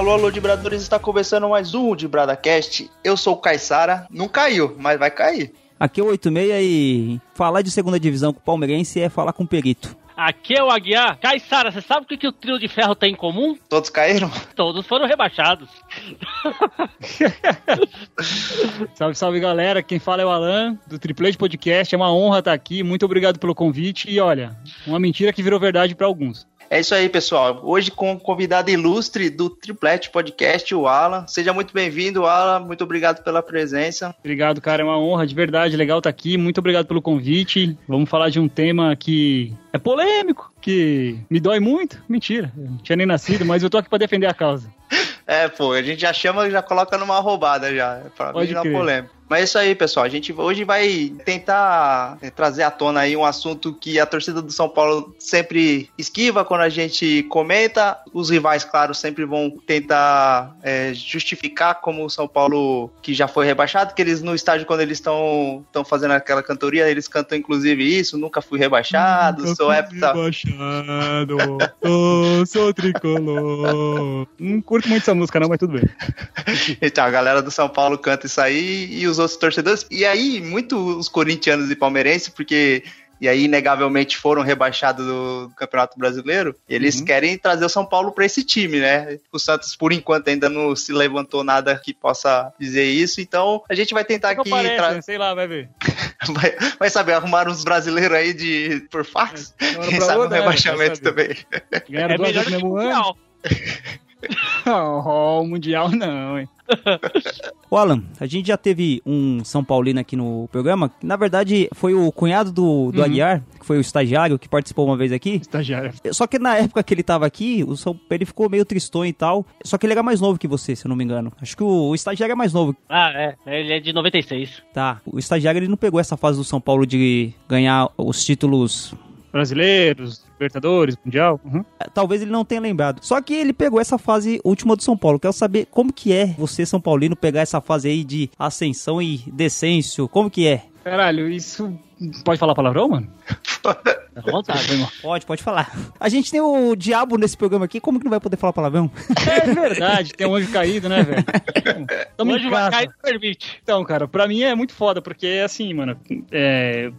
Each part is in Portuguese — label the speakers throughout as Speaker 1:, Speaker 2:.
Speaker 1: Alô, alô, Dibradores, está começando mais um DibradaCast. Eu sou o Caissara, não caiu, mas vai cair.
Speaker 2: Aqui é o 86 e falar de segunda divisão com o palmeirense é falar com o perito.
Speaker 3: Aqui é o Aguiar. Caissara, você sabe o que, que o trio de ferro tem em comum?
Speaker 1: Todos caíram?
Speaker 3: Todos foram rebaixados.
Speaker 4: salve, salve galera. Quem fala é o Alan, do Triplete Podcast. É uma honra estar aqui. Muito obrigado pelo convite. E olha, uma mentira que virou verdade para alguns.
Speaker 1: É isso aí, pessoal. Hoje com o convidado ilustre do Triplete Podcast, o Alan. Seja muito bem-vindo, Alan. Muito obrigado pela presença.
Speaker 4: Obrigado, cara. É uma honra, de verdade. Legal estar aqui. Muito obrigado pelo convite. Vamos falar de um tema que é polêmico, que me dói muito. Mentira, eu não tinha nem nascido, mas eu tô aqui para defender a causa.
Speaker 1: É, pô, a gente já chama e já coloca numa roubada já, pra Pode não é polêmica. Mas é isso aí, pessoal. A gente hoje vai tentar é, trazer à tona aí um assunto que a torcida do São Paulo sempre esquiva quando a gente comenta. Os rivais, claro, sempre vão tentar é, justificar como o São Paulo, que já foi rebaixado, que eles no estádio, quando eles estão fazendo aquela cantoria, eles cantam inclusive isso, nunca fui rebaixado, nunca sou
Speaker 4: fui rebaixado, oh, sou tricolor. Não curto muito essa música não, mas tudo bem.
Speaker 1: então, a galera do São Paulo canta isso aí e os outros torcedores. E aí, muito os corintianos e palmeirenses, porque e aí inegavelmente foram rebaixados do Campeonato Brasileiro, eles uhum. querem trazer o São Paulo para esse time, né? O Santos, por enquanto, ainda não se levantou nada que possa dizer isso, então a gente vai tentar aqui.
Speaker 4: Tra... Sei lá, vai ver.
Speaker 1: vai, vai, saber, arrumar uns brasileiros aí de, por fax. É, Quem sabe o um rebaixamento também.
Speaker 4: Ganharam é duas no mesmo ano. oh, o Mundial não, hein?
Speaker 2: Ô Alan, a gente já teve um São Paulino aqui no programa, que na verdade foi o cunhado do, do uhum. Aguiar, que foi o estagiário que participou uma vez aqui.
Speaker 4: Estagiário.
Speaker 2: Só que na época que ele tava aqui, o São, ele ficou meio tristonho e tal. Só que ele era mais novo que você, se eu não me engano. Acho que o, o estagiário é mais novo.
Speaker 3: Ah, é. Ele é de 96.
Speaker 2: Tá. O estagiário ele não pegou essa fase do São Paulo de ganhar os títulos
Speaker 4: brasileiros, Libertadores, Mundial. Uhum.
Speaker 2: É, talvez ele não tenha lembrado. Só que ele pegou essa fase última do São Paulo. Quero saber como que é você, São Paulino, pegar essa fase aí de ascensão e decêncio. Como que é?
Speaker 4: Caralho, isso Pode falar palavrão, mano?
Speaker 2: Pode, pode falar. A gente tem o diabo nesse programa aqui, como que não vai poder falar palavrão?
Speaker 4: É verdade, tem um anjo caído, né, velho?
Speaker 3: o anjo vai cair permite.
Speaker 4: Então, cara, pra mim é muito foda, porque é assim, mano, é,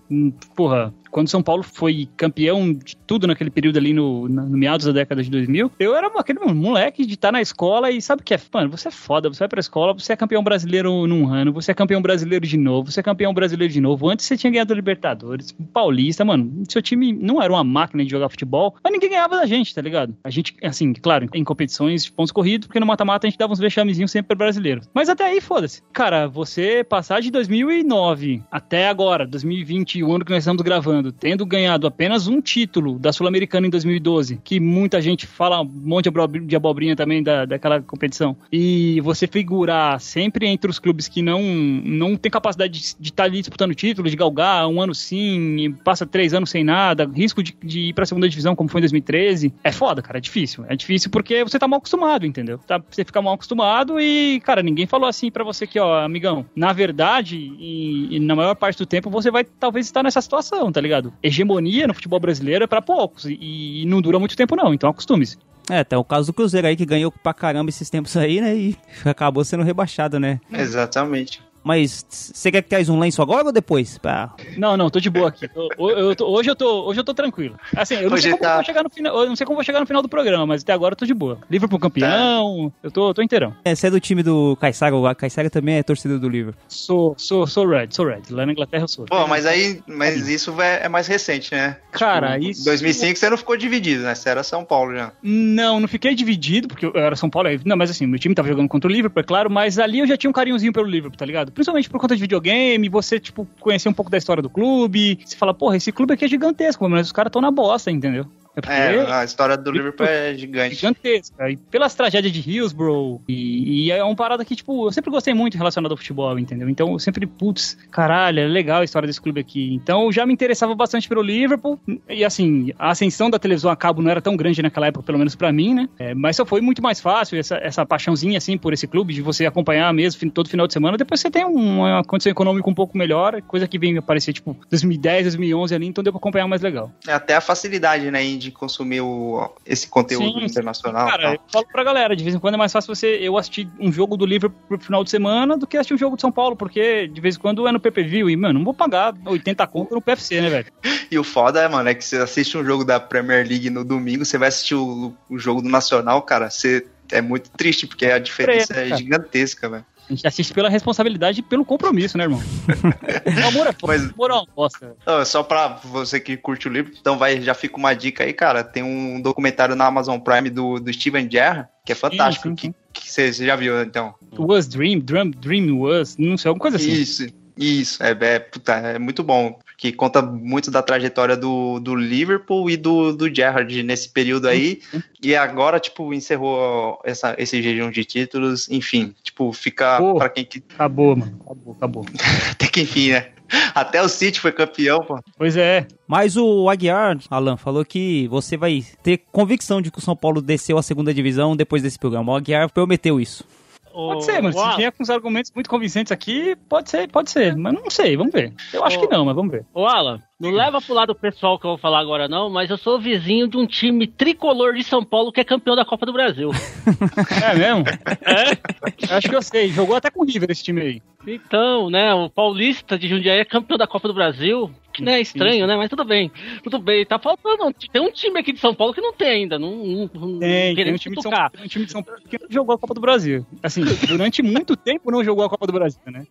Speaker 4: porra, quando São Paulo foi campeão de tudo naquele período ali no, no, no meados da década de 2000, eu era aquele moleque de estar tá na escola e sabe o que é? Mano, você é foda, você vai pra escola, você é campeão brasileiro num ano, você é campeão brasileiro de novo, você é campeão brasileiro de novo. Antes você tinha ganhado a Libertadores, Paulista, mano, seu time não era uma máquina de jogar futebol, mas ninguém ganhava da gente, tá ligado? A gente, assim, claro, em competições de pontos corridos, porque no mata-mata a gente dava uns vexamezinhos sempre para brasileiro. Mas até aí, foda-se. Cara, você passar de 2009 até agora, 2020, o ano que nós estamos gravando, tendo ganhado apenas um título da Sul-Americana em 2012, que muita gente fala um monte de abobrinha também da, daquela competição, e você figurar sempre entre os clubes que não, não tem capacidade de estar tá ali título, de galgar um ano sim, passa três anos sem nada, risco de, de ir pra segunda divisão, como foi em 2013. É foda, cara, é difícil. É difícil porque você tá mal acostumado, entendeu? Tá, você fica mal acostumado e, cara, ninguém falou assim para você que, ó, amigão, na verdade, e, e, na maior parte do tempo você vai talvez estar nessa situação, tá ligado? Hegemonia no futebol brasileiro é pra poucos e, e não dura muito tempo, não, então acostume-se.
Speaker 2: É, tem o caso do Cruzeiro aí que ganhou pra caramba esses tempos aí, né? E acabou sendo rebaixado, né?
Speaker 1: Exatamente.
Speaker 2: Mas você quer que traz um lenço agora ou depois? Pra...
Speaker 4: Não, não, tô de boa aqui. Eu, eu, tô, hoje, eu tô, hoje eu tô tranquilo. Assim, eu não, sei como tá... vou chegar no final, eu não sei como vou chegar no final do programa, mas até agora eu tô de boa. Liverpool campeão, tá. eu tô, tô inteirão.
Speaker 2: É, você é do time do Caissara, o Caissara também é torcedor do Liverpool.
Speaker 4: Sou, sou, sou Red, sou Red. Lá na Inglaterra eu sou.
Speaker 1: Pô, mas aí, mas isso é, é mais recente, né?
Speaker 4: Cara,
Speaker 1: tipo,
Speaker 4: isso...
Speaker 1: 2005 você não ficou dividido, né? Você era São Paulo já.
Speaker 4: Não, não fiquei dividido, porque eu era São Paulo. Não, mas assim, meu time tava jogando contra o Liverpool, é claro, mas ali eu já tinha um carinhozinho pelo Liverpool, tá ligado? Principalmente por conta de videogame, você, tipo, conhecer um pouco da história do clube. Você fala, porra, esse clube aqui é gigantesco, mas os caras estão na bosta, entendeu?
Speaker 1: É, é, a história do Liverpool é gigante.
Speaker 4: Gigantesca. E pelas tragédias de Hillsborough. E, e, é uma parada que, tipo, eu sempre gostei muito relacionado ao futebol, entendeu? Então eu sempre, putz, caralho, é legal a história desse clube aqui. Então já me interessava bastante pelo Liverpool. E assim, a ascensão da televisão a cabo não era tão grande naquela época, pelo menos para mim, né? É, mas só foi muito mais fácil essa, essa paixãozinha, assim, por esse clube, de você acompanhar mesmo todo final de semana. Depois você tem uma condição econômica um pouco melhor, coisa que vem aparecer, tipo, 2010, 2011 ali, então deu pra acompanhar mais legal.
Speaker 1: É até a facilidade, né, de consumir o, esse conteúdo sim, internacional.
Speaker 4: Cara, eu falo pra galera, de vez em quando é mais fácil você eu assistir um jogo do Liverpool pro final de semana do que assistir um jogo de São Paulo, porque de vez em quando é no PPV e, mano, não vou pagar 80 conto no PFC, né, velho?
Speaker 1: E o foda, mano, é que você assiste um jogo da Premier League no domingo, você vai assistir o, o jogo do Nacional, cara, você é muito triste, porque a diferença é gigantesca, velho.
Speaker 4: A gente assiste pela responsabilidade e pelo compromisso, né, irmão? o amor é
Speaker 1: Mas, amor é uma bosta. Não, só pra você que curte o livro, então vai, já fica uma dica aí, cara. Tem um documentário na Amazon Prime do, do Steven Gerrard, que é fantástico. Sim, sim, sim. Que, você já viu, então?
Speaker 4: Was Dream, Dream, Dream Was, não sei, alguma coisa assim.
Speaker 1: Isso, isso, é, é, puta, é muito bom que conta muito da trajetória do, do Liverpool e do, do Gerrard nesse período aí. Uhum. E agora, tipo, encerrou essa, esse jejum de títulos. Enfim, tipo, fica
Speaker 4: oh, para quem que. Acabou, mano. Acabou, acabou.
Speaker 1: Até que enfim, né? Até o City foi campeão, pô.
Speaker 4: Pois é.
Speaker 2: Mas o Aguiar, Alan, falou que você vai ter convicção de que o São Paulo desceu a segunda divisão depois desse programa. O Aguiar prometeu isso.
Speaker 4: Pode ser, mano. Se vier com os argumentos muito convincentes aqui, pode ser, pode ser. Mas não sei, vamos ver. Eu acho que não, mas vamos ver.
Speaker 3: Ô, Alan, não leva pro lado pessoal que eu vou falar agora, não, mas eu sou vizinho de um time tricolor de São Paulo que é campeão da Copa do Brasil.
Speaker 4: é mesmo? É? Acho que eu sei. Jogou até com o River esse time aí.
Speaker 3: Então, né, o Paulista de Jundiaí é campeão da Copa do Brasil. Que não é estranho, né? Mas tudo bem. Tudo bem. Tá faltando. Tem um time aqui de São Paulo que não tem ainda. Não, não
Speaker 4: tem, tem um time, de São, tem um time de São Paulo que não jogou a Copa do Brasil. Assim, durante muito tempo não jogou a Copa do Brasil, né?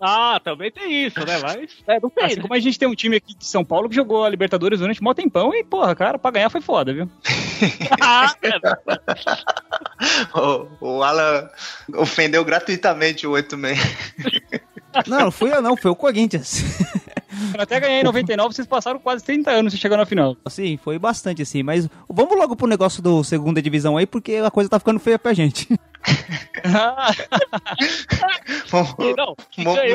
Speaker 3: Ah, também tem isso, né? Mas. É,
Speaker 4: não tem. Assim, como a gente tem um time aqui de São Paulo que jogou a Libertadores durante um tempão e, porra, cara, pra ganhar foi foda, viu? ah,
Speaker 1: o, o Alan ofendeu gratuitamente o 86.
Speaker 2: não, não fui eu não, foi o Corinthians.
Speaker 4: Eu até ganhei em 99, vocês passaram quase 30 anos e chegaram na final.
Speaker 2: Sim, foi bastante assim, mas vamos logo pro negócio do segunda divisão aí, porque a coisa tá ficando feia pra gente.
Speaker 1: vamos, não,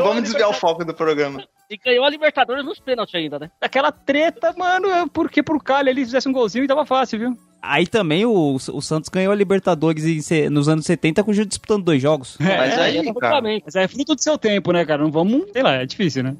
Speaker 1: vamos desviar o foco do programa.
Speaker 3: E ganhou a Libertadores nos pênaltis ainda, né?
Speaker 4: Aquela treta, mano, é porque pro Cali ele fizesse um golzinho e tava fácil, viu?
Speaker 2: Aí também o, o Santos ganhou a Libertadores em, nos anos 70 com o Gil disputando dois jogos.
Speaker 4: É, mas aí, cara. Mas é fruto do seu tempo, né, cara? Não vamos, sei lá, é difícil, né?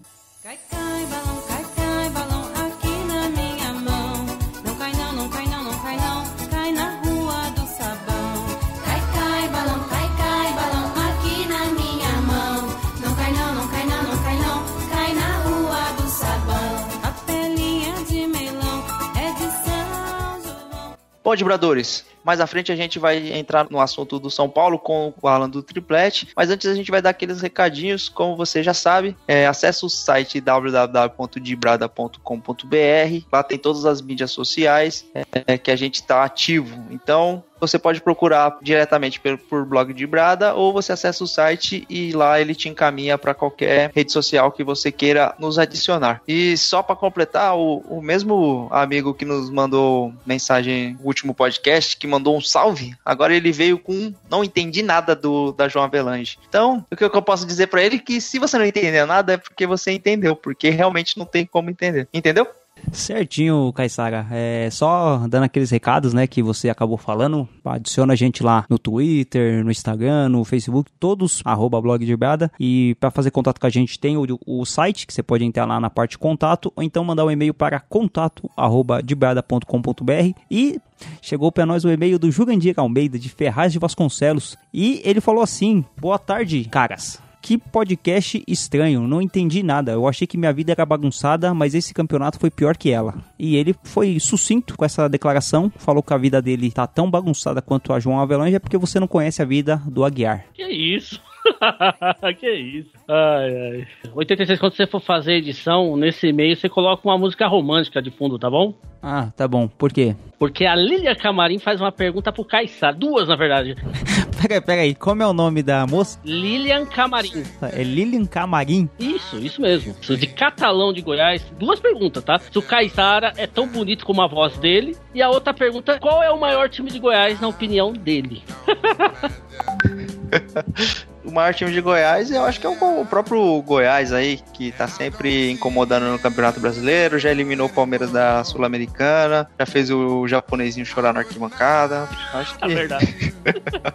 Speaker 1: Bom, vibradores, mais à frente a gente vai entrar no assunto do São Paulo com o Alan do Triplete, mas antes a gente vai dar aqueles recadinhos, como você já sabe, é, acesse o site www.dibrada.com.br, lá tem todas as mídias sociais é, que a gente está ativo. Então, você pode procurar diretamente por, por blog de Brada ou você acessa o site e lá ele te encaminha para qualquer rede social que você queira nos adicionar. E só para completar, o, o mesmo amigo que nos mandou mensagem no último podcast, que mandou um salve, agora ele veio com não entendi nada do da João Avelange. Então, o que eu posso dizer para ele é que se você não entendeu nada é porque você entendeu, porque realmente não tem como entender. Entendeu?
Speaker 2: Certinho, Caissara. É só dando aqueles recados, né, que você acabou falando. Adiciona a gente lá no Twitter, no Instagram, no Facebook, todos arroba blog de Brada. E para fazer contato com a gente tem o, o, site, que você pode entrar lá na parte contato, ou então mandar um e-mail para contato arroba debrada.com.br. E chegou para nós o e-mail do Jurandir Almeida, de Ferraz de Vasconcelos. E ele falou assim: Boa tarde, caras. Que podcast estranho, não entendi nada. Eu achei que minha vida era bagunçada, mas esse campeonato foi pior que ela. E ele foi sucinto com essa declaração, falou que a vida dele tá tão bagunçada quanto a João Avelange é porque você não conhece a vida do Aguiar.
Speaker 3: Que isso? que isso? Ai, ai. 86, quando você for fazer edição, nesse e-mail você coloca uma música romântica de fundo, tá bom?
Speaker 2: Ah, tá bom. Por quê?
Speaker 3: Porque a Lilian Camarim faz uma pergunta pro Caissar. Duas, na verdade.
Speaker 2: peraí, peraí. Como é o nome da moça?
Speaker 3: Lilian Camarim.
Speaker 2: É Lilian Camarim?
Speaker 3: Isso, isso mesmo. De Catalão de Goiás. Duas perguntas, tá? Se o Caissara é tão bonito como a voz dele. E a outra pergunta, qual é o maior time de Goiás na opinião dele?
Speaker 1: o maior time de Goiás, eu acho que é o, próprio Goiás aí, que tá sempre incomodando no Campeonato Brasileiro, já eliminou o Palmeiras da Sul-Americana, já fez o japonesinho chorar na arquibancada. Acho que. É verdade.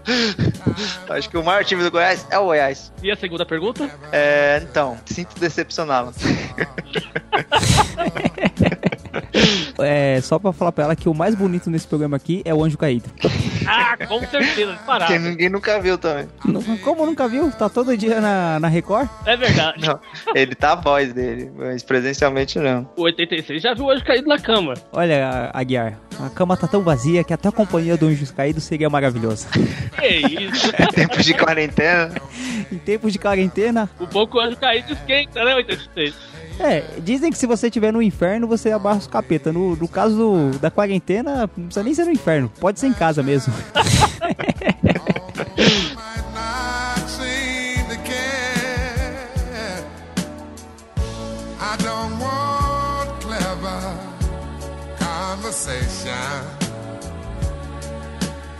Speaker 1: acho que o maior time do Goiás é o Goiás.
Speaker 3: E a segunda pergunta?
Speaker 1: É, então, sinto decepcioná-lo.
Speaker 2: é, só pra falar pra ela que o mais bonito nesse programa aqui é o Anjo Caído.
Speaker 3: ah, com certeza, parado.
Speaker 1: Que ninguém nunca viu também.
Speaker 2: Como nunca viu? Tá todo dia na, na Record?
Speaker 3: É verdade.
Speaker 1: Não, ele tá a voz dele, mas presencialmente não.
Speaker 3: O 86 já viu o Anjo Caído na cama.
Speaker 2: Olha, Aguiar, a cama tá tão vazia que até a companhia do Anjo Caído seria maravilhosa.
Speaker 3: Que isso?
Speaker 1: É tempo de quarentena.
Speaker 2: em tempos de quarentena.
Speaker 3: O pouco Anjo Caído esquenta, né, 86?
Speaker 2: É, dizem que se você estiver no inferno, você abarra os capeta. No, no caso do, da quarentena, não precisa nem ser no inferno. Pode ser em casa mesmo.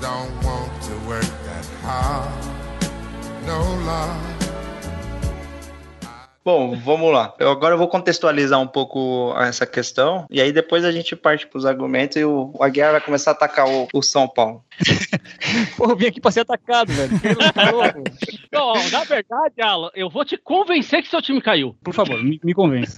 Speaker 2: Don't want to work that hard,
Speaker 1: no love. Bom, vamos lá. Eu agora vou contextualizar um pouco essa questão e aí depois a gente parte para os argumentos e o, Aguiar vai começar a atacar o, o São Paulo.
Speaker 4: Pô, eu vim aqui pra ser atacado, velho.
Speaker 3: Não, na verdade, Alan, eu vou te convencer que seu time caiu.
Speaker 4: Por favor, me, me convence.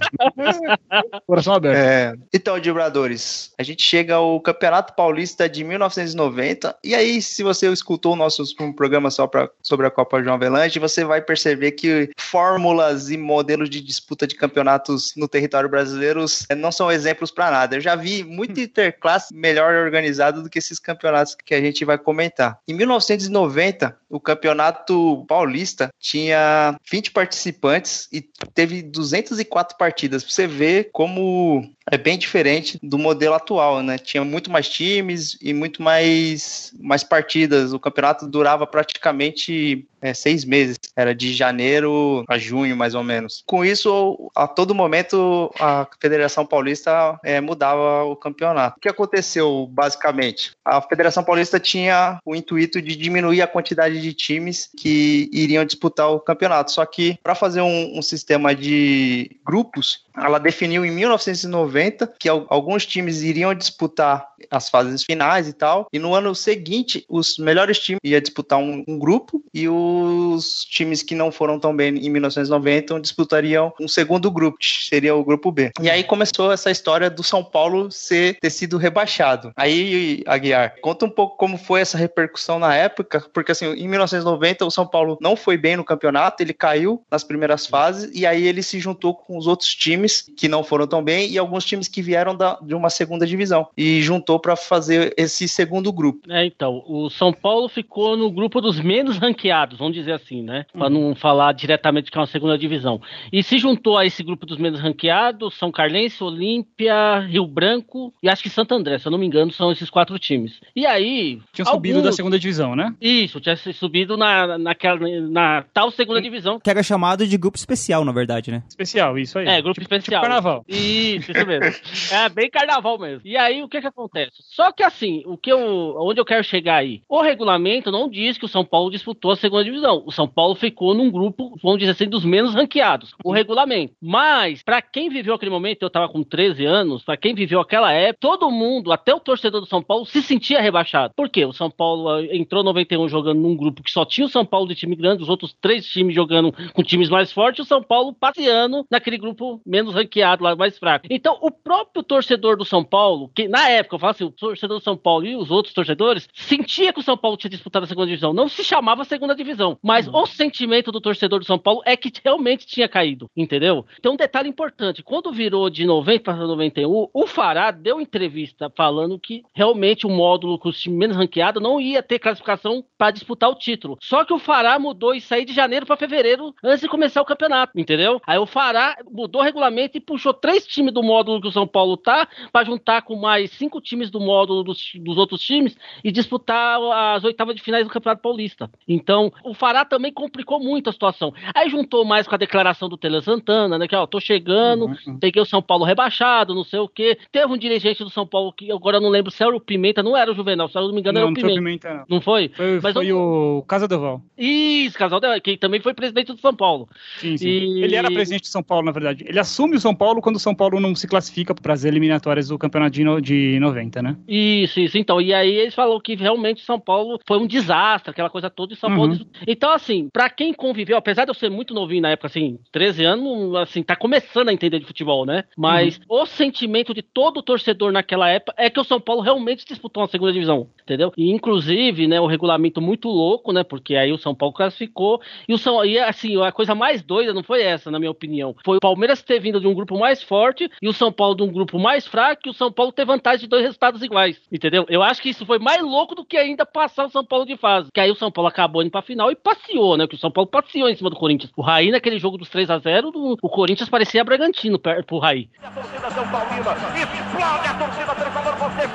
Speaker 4: Coração aberto.
Speaker 1: É, então, Dibradores, a gente chega ao Campeonato Paulista de 1990 e aí, se você escutou o nosso programa só pra, sobre a Copa João Avelange, você vai perceber que fórmulas e modelos de disputa de campeonatos no território brasileiro é, não são exemplos para nada. Eu já vi muito interclasse melhor organizado do que esses campeonatos que a gente vai comentar. Em 1990, o campeonato paulista tinha 20 participantes e teve 204 partidas. Você vê como é bem diferente do modelo atual, né? Tinha muito mais times e muito mais, mais partidas. O campeonato durava praticamente é, seis meses. Era de janeiro a junho, mais ou menos. Com isso, a todo momento, a Federação Paulista é, mudava o campeonato. O que aconteceu, basicamente? A Federação Paulista tinha o intuito de diminuir a quantidade de times que iriam disputar o campeonato. Só que, para fazer um, um sistema de grupos, ela definiu em 1990 que alguns times iriam disputar as fases finais e tal, e no ano seguinte os melhores times iam disputar um, um grupo e os times que não foram tão bem em 1990 disputariam um segundo grupo, que seria o grupo B. E aí começou essa história do São Paulo ser ter sido rebaixado. Aí, Aguiar, conta um pouco como foi essa repercussão na época, porque assim, em 1990 o São Paulo não foi bem no campeonato, ele caiu nas primeiras fases e aí ele se juntou com os outros times times que não foram tão bem e alguns times que vieram da, de uma segunda divisão e juntou para fazer esse segundo grupo.
Speaker 3: É, então, o São Paulo ficou no grupo dos menos ranqueados, vamos dizer assim, né? Para uhum. não falar diretamente que é uma segunda divisão. E se juntou a esse grupo dos menos ranqueados, São Carlense, Olímpia, Rio Branco e acho que Santo André, se eu não me engano, são esses quatro times. E aí.
Speaker 4: Tinha subido da segunda divisão, né?
Speaker 3: Isso, tinha subido na, naquela, na tal segunda divisão.
Speaker 2: Que era chamado de grupo especial, na verdade, né?
Speaker 4: Especial, isso aí.
Speaker 3: É, grupo especial especial. Tipo
Speaker 4: carnaval.
Speaker 3: Isso, isso mesmo. é bem carnaval mesmo. E aí, o que que acontece? Só que assim, o que eu, onde eu quero chegar aí? O regulamento não diz que o São Paulo disputou a segunda divisão. O São Paulo ficou num grupo, vamos dizer assim, dos menos ranqueados. O regulamento. Mas, para quem viveu aquele momento, eu tava com 13 anos, para quem viveu aquela época, todo mundo, até o torcedor do São Paulo, se sentia rebaixado. Por quê? O São Paulo ah, entrou 91 jogando num grupo que só tinha o São Paulo de time grande, os outros três times jogando com times mais fortes, o São Paulo passeando naquele grupo menos ranqueado lá, mais fraco. Então, o próprio torcedor do São Paulo, que na época, eu falo assim, o torcedor do São Paulo e os outros torcedores, sentia que o São Paulo tinha disputado a segunda divisão. Não se chamava segunda divisão, mas uhum. o sentimento do torcedor do São Paulo é que realmente tinha caído, entendeu? Então, um detalhe importante: quando virou de 90 para 91, o Fará deu entrevista falando que realmente o módulo com os times menos ranqueados não ia ter classificação para disputar o título. Só que o Fará mudou e saiu de janeiro para fevereiro antes de começar o campeonato, entendeu? Aí o Fará mudou o regulamento e puxou três times do módulo que o São Paulo tá para juntar com mais cinco times do módulo dos, dos, outros times e disputar as oitavas de finais do Campeonato Paulista. Então, o Fará também complicou muito a situação. Aí juntou mais com a declaração do Tele Santana, né? Que, ó, tô chegando, uhum. uhum. peguei o São Paulo rebaixado, não sei o quê. Teve um dirigente do São Paulo que agora eu não lembro se era o Pimenta, não era o Juvenal, se eu não me engano
Speaker 4: não,
Speaker 3: era o Pimenta. Não,
Speaker 4: Pimenta, não.
Speaker 3: não foi?
Speaker 4: Foi, Mas foi eu... o Casa Val.
Speaker 3: Isso, Casa Val, que também foi presidente do São Paulo.
Speaker 4: Sim, sim. E... Ele era presidente de São Paulo, na verdade. Ele, assume o São Paulo quando o São Paulo não se classifica para as eliminatórias do campeonato de, no, de 90, né?
Speaker 3: Isso, isso. Então, e aí eles falaram que realmente São Paulo foi um desastre, aquela coisa toda de São uhum. Paulo. Então, assim, para quem conviveu, apesar de eu ser muito novinho na época, assim, 13 anos, assim, tá começando a entender de futebol, né? Mas uhum. o sentimento de todo torcedor naquela época é que o São Paulo realmente disputou uma segunda divisão, entendeu? E inclusive, né, o regulamento muito louco, né? Porque aí o São Paulo classificou e o São e assim, a coisa mais doida não foi essa, na minha opinião. Foi o Palmeiras ter de um grupo mais forte e o São Paulo de um grupo mais fraco e o São Paulo ter vantagem de dois resultados iguais, entendeu? Eu acho que isso foi mais louco do que ainda passar o São Paulo de fase. Que aí o São Paulo acabou indo pra final e passeou, né? Que o São Paulo passeou em cima do Corinthians. O Raí, naquele jogo dos 3 a 0 o Corinthians parecia Bragantino pro Raí. A torcida São explode a torcida você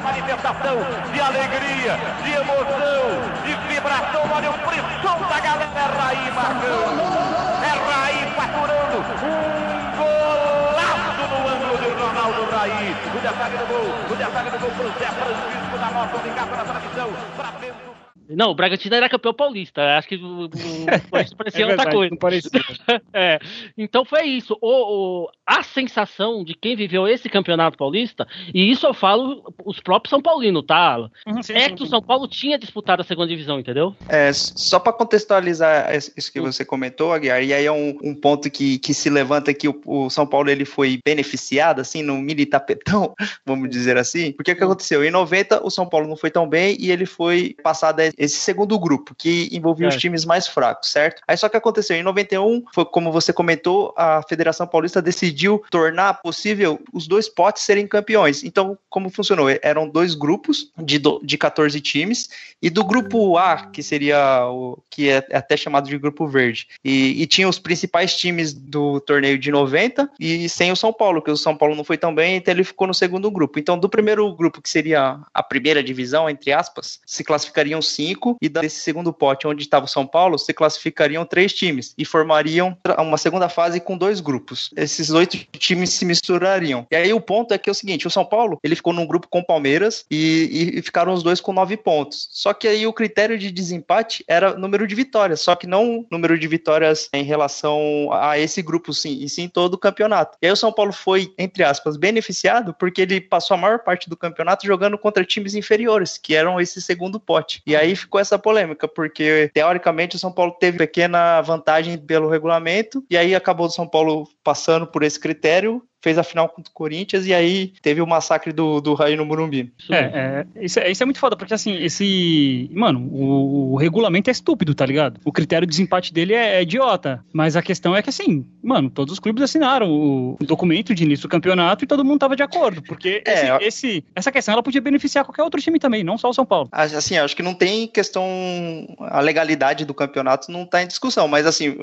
Speaker 3: manifestação de alegria, de emoção, Raí. O destaque do gol, o destaque do gol pro Zé Francisco da Mota, ligado na transmissão, pra dentro. Não, o Bragantino era campeão paulista. Acho que o, o, parecia é outra coisa. Não parecia. é. Então foi isso. O, o, a sensação de quem viveu esse campeonato paulista, e isso eu falo os próprios São Paulinos, tá? Uhum, sim, é sim, que sim. o São Paulo tinha disputado a segunda divisão, entendeu?
Speaker 1: É, só para contextualizar isso que você comentou, Aguiar, e aí é um, um ponto que, que se levanta que o, o, São Paulo ele foi beneficiado, assim, no mini tapetão, vamos dizer assim. Porque o que aconteceu? Em 90, o São Paulo não foi tão bem e ele foi passado a esse segundo grupo, que envolvia é. os times mais fracos, certo? Aí só que aconteceu, em 91, foi como você comentou, a Federação Paulista decidiu tornar possível os dois potes serem campeões. Então, como funcionou? Eram dois grupos de, do, de 14 times, e do grupo A, que seria o que é até chamado de grupo verde, e, e tinha os principais times do torneio de 90, e sem o São Paulo, que o São Paulo não foi tão bem, então ele ficou no segundo grupo. Então, do primeiro grupo, que seria a primeira divisão, entre aspas, se classificariam cinco, e desse segundo pote onde estava o São Paulo, se classificariam três times e formariam uma segunda fase com dois grupos. Esses oito times se misturariam. E aí o ponto é que é o seguinte: o São Paulo ele ficou num grupo com o Palmeiras e, e ficaram os dois com nove pontos. Só que aí o critério de desempate era número de vitórias, só que não número de vitórias em relação a esse grupo, sim, e sim todo o campeonato. E aí o São Paulo foi, entre aspas, beneficiado porque ele passou a maior parte do campeonato jogando contra times inferiores, que eram esse segundo pote. E aí ficou essa polêmica, porque teoricamente o São Paulo teve pequena vantagem pelo regulamento, e aí acabou o São Paulo passando por esse critério fez a final contra o Corinthians e aí teve o massacre do, do Raí no Morumbi.
Speaker 4: É, é, isso, é, isso é muito foda, porque assim, esse. Mano, o, o, regulamento é estúpido, tá ligado? O critério de desempate dele é, é, idiota. Mas a questão é que, assim, mano, todos os clubes assinaram o, documento de início do campeonato e todo mundo tava de acordo. Porque é, esse, esse, essa questão ela podia beneficiar qualquer outro time também, não só o São Paulo.
Speaker 1: Assim, acho que não tem questão. A legalidade do campeonato não tá em discussão, mas assim,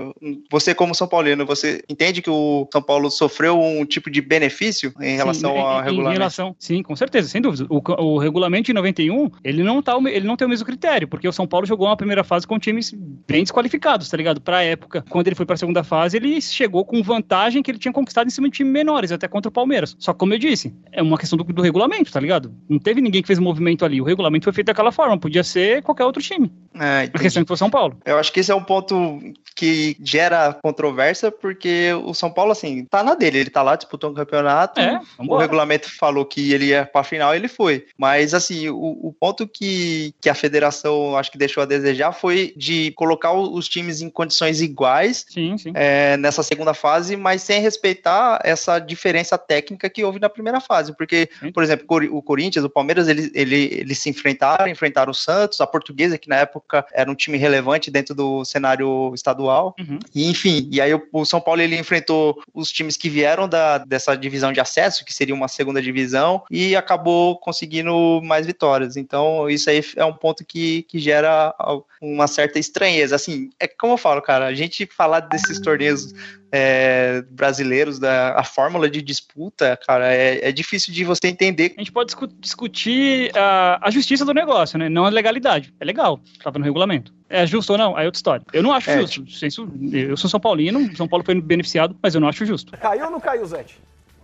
Speaker 1: você, como São Paulino, você entende que o São Paulo sofreu um tipo de benefício em relação sim, ao em, regulamento? Em relação,
Speaker 4: sim, com certeza, sem dúvida. O, o regulamento de 91, ele não, tá, ele não tem o mesmo critério, porque o São Paulo jogou uma primeira fase com times bem desqualificados, tá ligado? Pra época, quando ele foi pra segunda fase, ele chegou com vantagem que ele tinha conquistado em cima de times menores, até contra o Palmeiras. Só que, como eu disse, é uma questão do, do regulamento, tá ligado? Não teve ninguém que fez um movimento ali. O regulamento foi feito daquela forma, podia ser qualquer outro time. É, a questão é que foi São Paulo.
Speaker 1: Eu acho que esse é um ponto que gera controvérsia, porque o São Paulo, assim, tá na dele, ele tá lá disputando um campeonato, é, o regulamento falou que ele ia pra final, ele foi. Mas, assim, o, o, ponto que, que a federação, acho que deixou a desejar foi de colocar os times em condições iguais sim, sim. É, nessa segunda fase, mas sem respeitar essa diferença técnica que houve na primeira fase, porque, sim. por exemplo, o Corinthians, o Palmeiras, eles ele, ele se enfrentaram, enfrentaram o Santos, a Portuguesa, que na época era um time relevante dentro do cenário estadual, uhum. e enfim, e aí o, o São Paulo ele enfrentou os times que vieram da, dessa divisão de acesso, que seria uma segunda divisão, e acabou conseguindo mais vitórias. Então, isso aí é um ponto que, que gera uma certa estranheza. Assim, é como eu falo, cara, a gente falar desses torneios é, brasileiros, da a fórmula de disputa, cara, é, é, difícil de você entender.
Speaker 4: A gente pode discu discutir a, a justiça do negócio, né? Não a legalidade. É legal, estava no regulamento. É justo ou não? Aí é outra história. Eu não acho é, justo. Tipo... Eu sou São Paulino, São Paulo foi beneficiado, mas eu não acho justo.
Speaker 5: Caiu ou não caiu, Zete?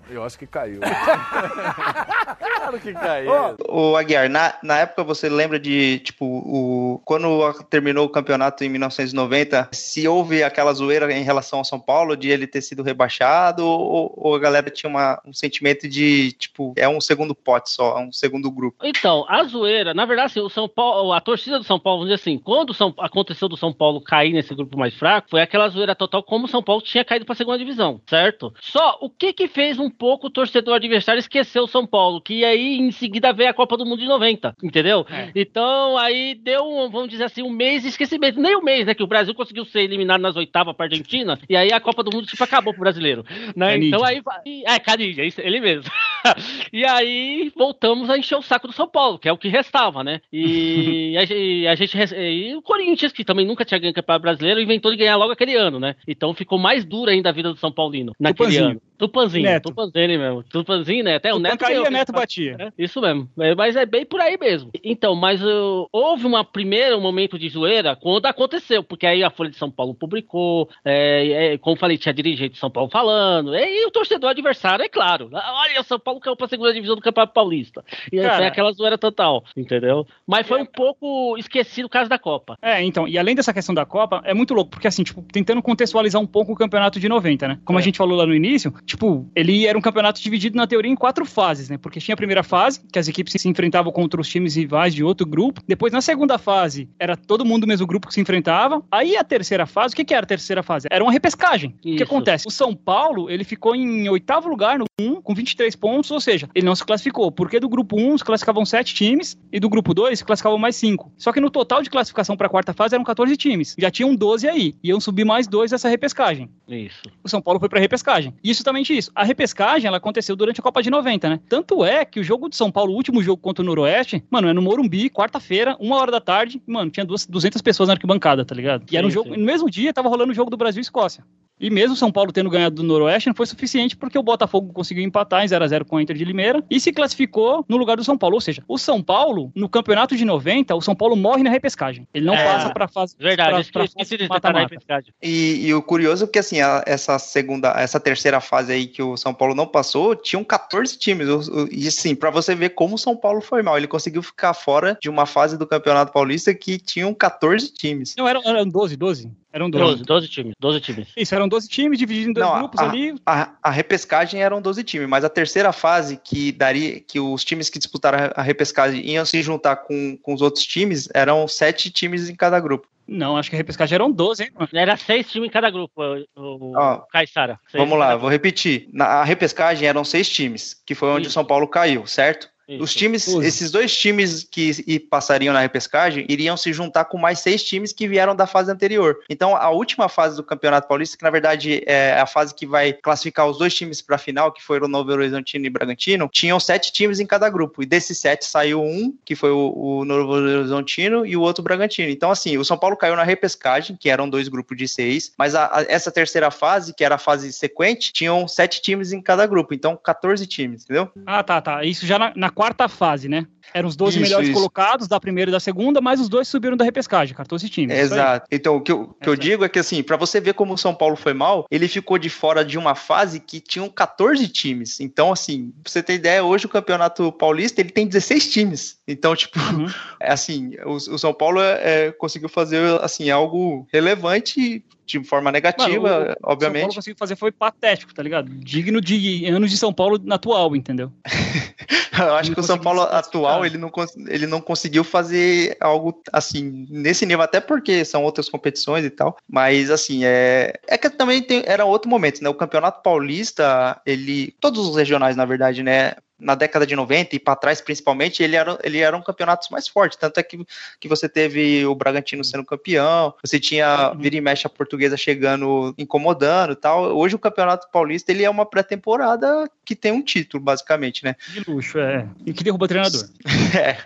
Speaker 6: Eu acho que caiu.
Speaker 1: claro que caiu. Ô, Aguiar, na, na época você lembra de, tipo, o, quando terminou o campeonato em 1990, se houve aquela zoeira em relação ao São Paulo, de ele ter sido rebaixado, ou, ou a galera tinha uma, um sentimento de, tipo, é um segundo pote só, é um segundo grupo?
Speaker 3: Então, a zoeira, na verdade, assim, o São Paulo, a torcida do São Paulo, vamos dizer assim, quando São, aconteceu do São Paulo cair nesse grupo mais fraco, foi aquela zoeira total como o São Paulo tinha caído para a segunda divisão, certo? Só o que que fez um pouco o torcedor adversário esquecer o São Paulo, que aí em seguida veio a Copa do Mundo de 90, entendeu? É. Então aí deu, um, vamos dizer assim, um mês de esquecimento, nem um mês, né, que o Brasil conseguiu ser eliminado nas oitavas para Argentina, e aí a Copa do Mundo tipo acabou pro brasileiro, né? Então aí é Canidia, ele mesmo. e aí voltamos a encher o saco do São Paulo, que é o que restava, né? E a, e a gente e o Corinthians, que também nunca tinha ganho campeonato brasileiro, inventou de ganhar logo aquele ano, né? Então ficou mais dura ainda a vida do São Paulino naquele Tupanzinho. ano. Tupanzinho, Neto. Tupanzinho mesmo. Tupanzinho, né? Até o Neto.
Speaker 4: Caía, Neto batia.
Speaker 3: É, isso mesmo. É, mas é bem por aí mesmo. Então, mas uh, houve um primeiro momento de zoeira quando aconteceu, porque aí a Folha de São Paulo publicou, é, é, como falei, tinha dirigente de São Paulo falando, e, o torcedor adversário, é claro. Olha, o São Paulo caiu pra segunda divisão do Campeonato Paulista. E aí Cara, foi aquela zoeira total, entendeu? Mas foi um pouco esquecido o caso da Copa.
Speaker 4: É, então, e além dessa questão da Copa, é muito louco, porque assim, tipo, tentando contextualizar um pouco o campeonato de 90, né? Como é. a gente falou lá no início, tipo, ele era um campeonato dividido na teoria em quatro fases, né? Porque tinha a primeira fase, que as equipes se enfrentavam contra os times rivais de outro grupo. Depois, na segunda fase, era todo mundo do mesmo grupo que se enfrentava. Aí a terceira fase, o que, que era a terceira fase? Era uma repescagem. Isso. O que acontece? O São Paulo, ele ficou em oitavo lugar no 1, com 23 pontos, ou seja, ele não se classificou. Porque do grupo 1 se classificavam sete times e do grupo 2 se classificavam mais cinco. Só que no total de classificação para a quarta fase eram 14 times. Já tinham 12 aí. Iam subir mais dois dessa repescagem.
Speaker 3: Isso.
Speaker 4: O São Paulo foi para repescagem. E justamente isso. A repescagem, ela aconteceu durante a Copa de 90, né? Tanto é que o jogo de São Paulo, o último jogo contra o Noroeste, mano, é no Morumbi, quarta-feira, uma hora da tarde, mano, tinha duas, 200 pessoas na arquibancada, tá ligado? E era um jogo, sim. no mesmo dia tava rolando o jogo do Brasil e Escócia. E mesmo São Paulo tendo ganhado do Noroeste, não foi suficiente porque o Botafogo conseguiu empatar em 0 a 0 com a Inter de Limeira e se classificou no lugar do São Paulo. Ou seja, o São Paulo, no campeonato de 90, o São Paulo morre na repescagem. Ele não é, passa para fase.
Speaker 3: Verdade, pra, pra esqueci de mata -mata. repescagem.
Speaker 1: E, e, o curioso é que assim, a, essa segunda, essa terceira fase aí que o São Paulo não passou, tinham 14 times. E assim, para você ver como o São Paulo foi mal, ele conseguiu ficar fora de uma fase do Campeonato Paulista que tinham 14 times.
Speaker 4: Não, eram, eram 12, 12.
Speaker 3: Eram 12. 12, 12 times, 12 times.
Speaker 4: Isso, eram 12 times divididos em dois Não, grupos
Speaker 1: a,
Speaker 4: ali.
Speaker 1: A, a, repescagem eram 12 times, mas a terceira fase que daria que os times que disputaram a repescagem iam se juntar com, com os outros times, eram sete times em cada grupo.
Speaker 4: Não, acho que a repescagem eram 12, hein?
Speaker 3: Era seis times em cada grupo, o, o Caissara.
Speaker 1: Vamos lá, vou repetir. Na a repescagem eram seis times, que foi onde o São Paulo caiu, certo? Isso. Os times, esses dois times que passariam na repescagem iriam se juntar com mais seis times que vieram da fase anterior. Então, a última fase do Campeonato Paulista, que na verdade é a fase que vai classificar os dois times para a final, que foram o Novo Horizontino e Bragantino, tinham sete times em cada grupo. E desses sete saiu um, que foi o, o Novo Horizontino, e o outro Bragantino. Então, assim, o São Paulo caiu na repescagem, que eram dois grupos de seis, mas a, a, essa terceira fase, que era a fase sequente, tinham sete times em cada grupo. Então, 14 times, entendeu?
Speaker 4: Ah, tá, tá. Isso já na, na quarta fase, né? Eram os 12 isso, melhores isso. colocados da primeira e da segunda, mas os dois subiram da repescagem, 14 times.
Speaker 1: Exato. Então, o que eu, que eu digo é que, assim, para você ver como o São Paulo foi mal, ele ficou de fora de uma fase que tinham 14 times. Então, assim, pra você ter ideia, hoje o Campeonato Paulista ele tem 16 times. Então, tipo, uhum. é assim, o, o, São Paulo é, é, conseguiu fazer, assim, algo relevante de forma negativa, Mano, o, obviamente. O São Paulo
Speaker 4: conseguiu fazer foi patético, tá ligado? Digno de anos de São Paulo na atual, entendeu?
Speaker 1: Eu acho que o São Paulo atual ele não, ele não conseguiu fazer algo assim nesse nível, até porque são outras competições e tal. Mas assim, é, é que também tem, era outro momento, né? O Campeonato Paulista, ele. Todos os regionais, na verdade, né? Na década de 90 e para trás principalmente, ele era, ele era um campeonato mais forte. Tanto é que, que você teve o Bragantino sendo campeão, você tinha uhum. vira e mexe a portuguesa chegando, incomodando e tal. Hoje o Campeonato Paulista ele é uma pré-temporada que tem um título, basicamente, né?
Speaker 4: De luxo, é. E que derruba treinador.
Speaker 1: é.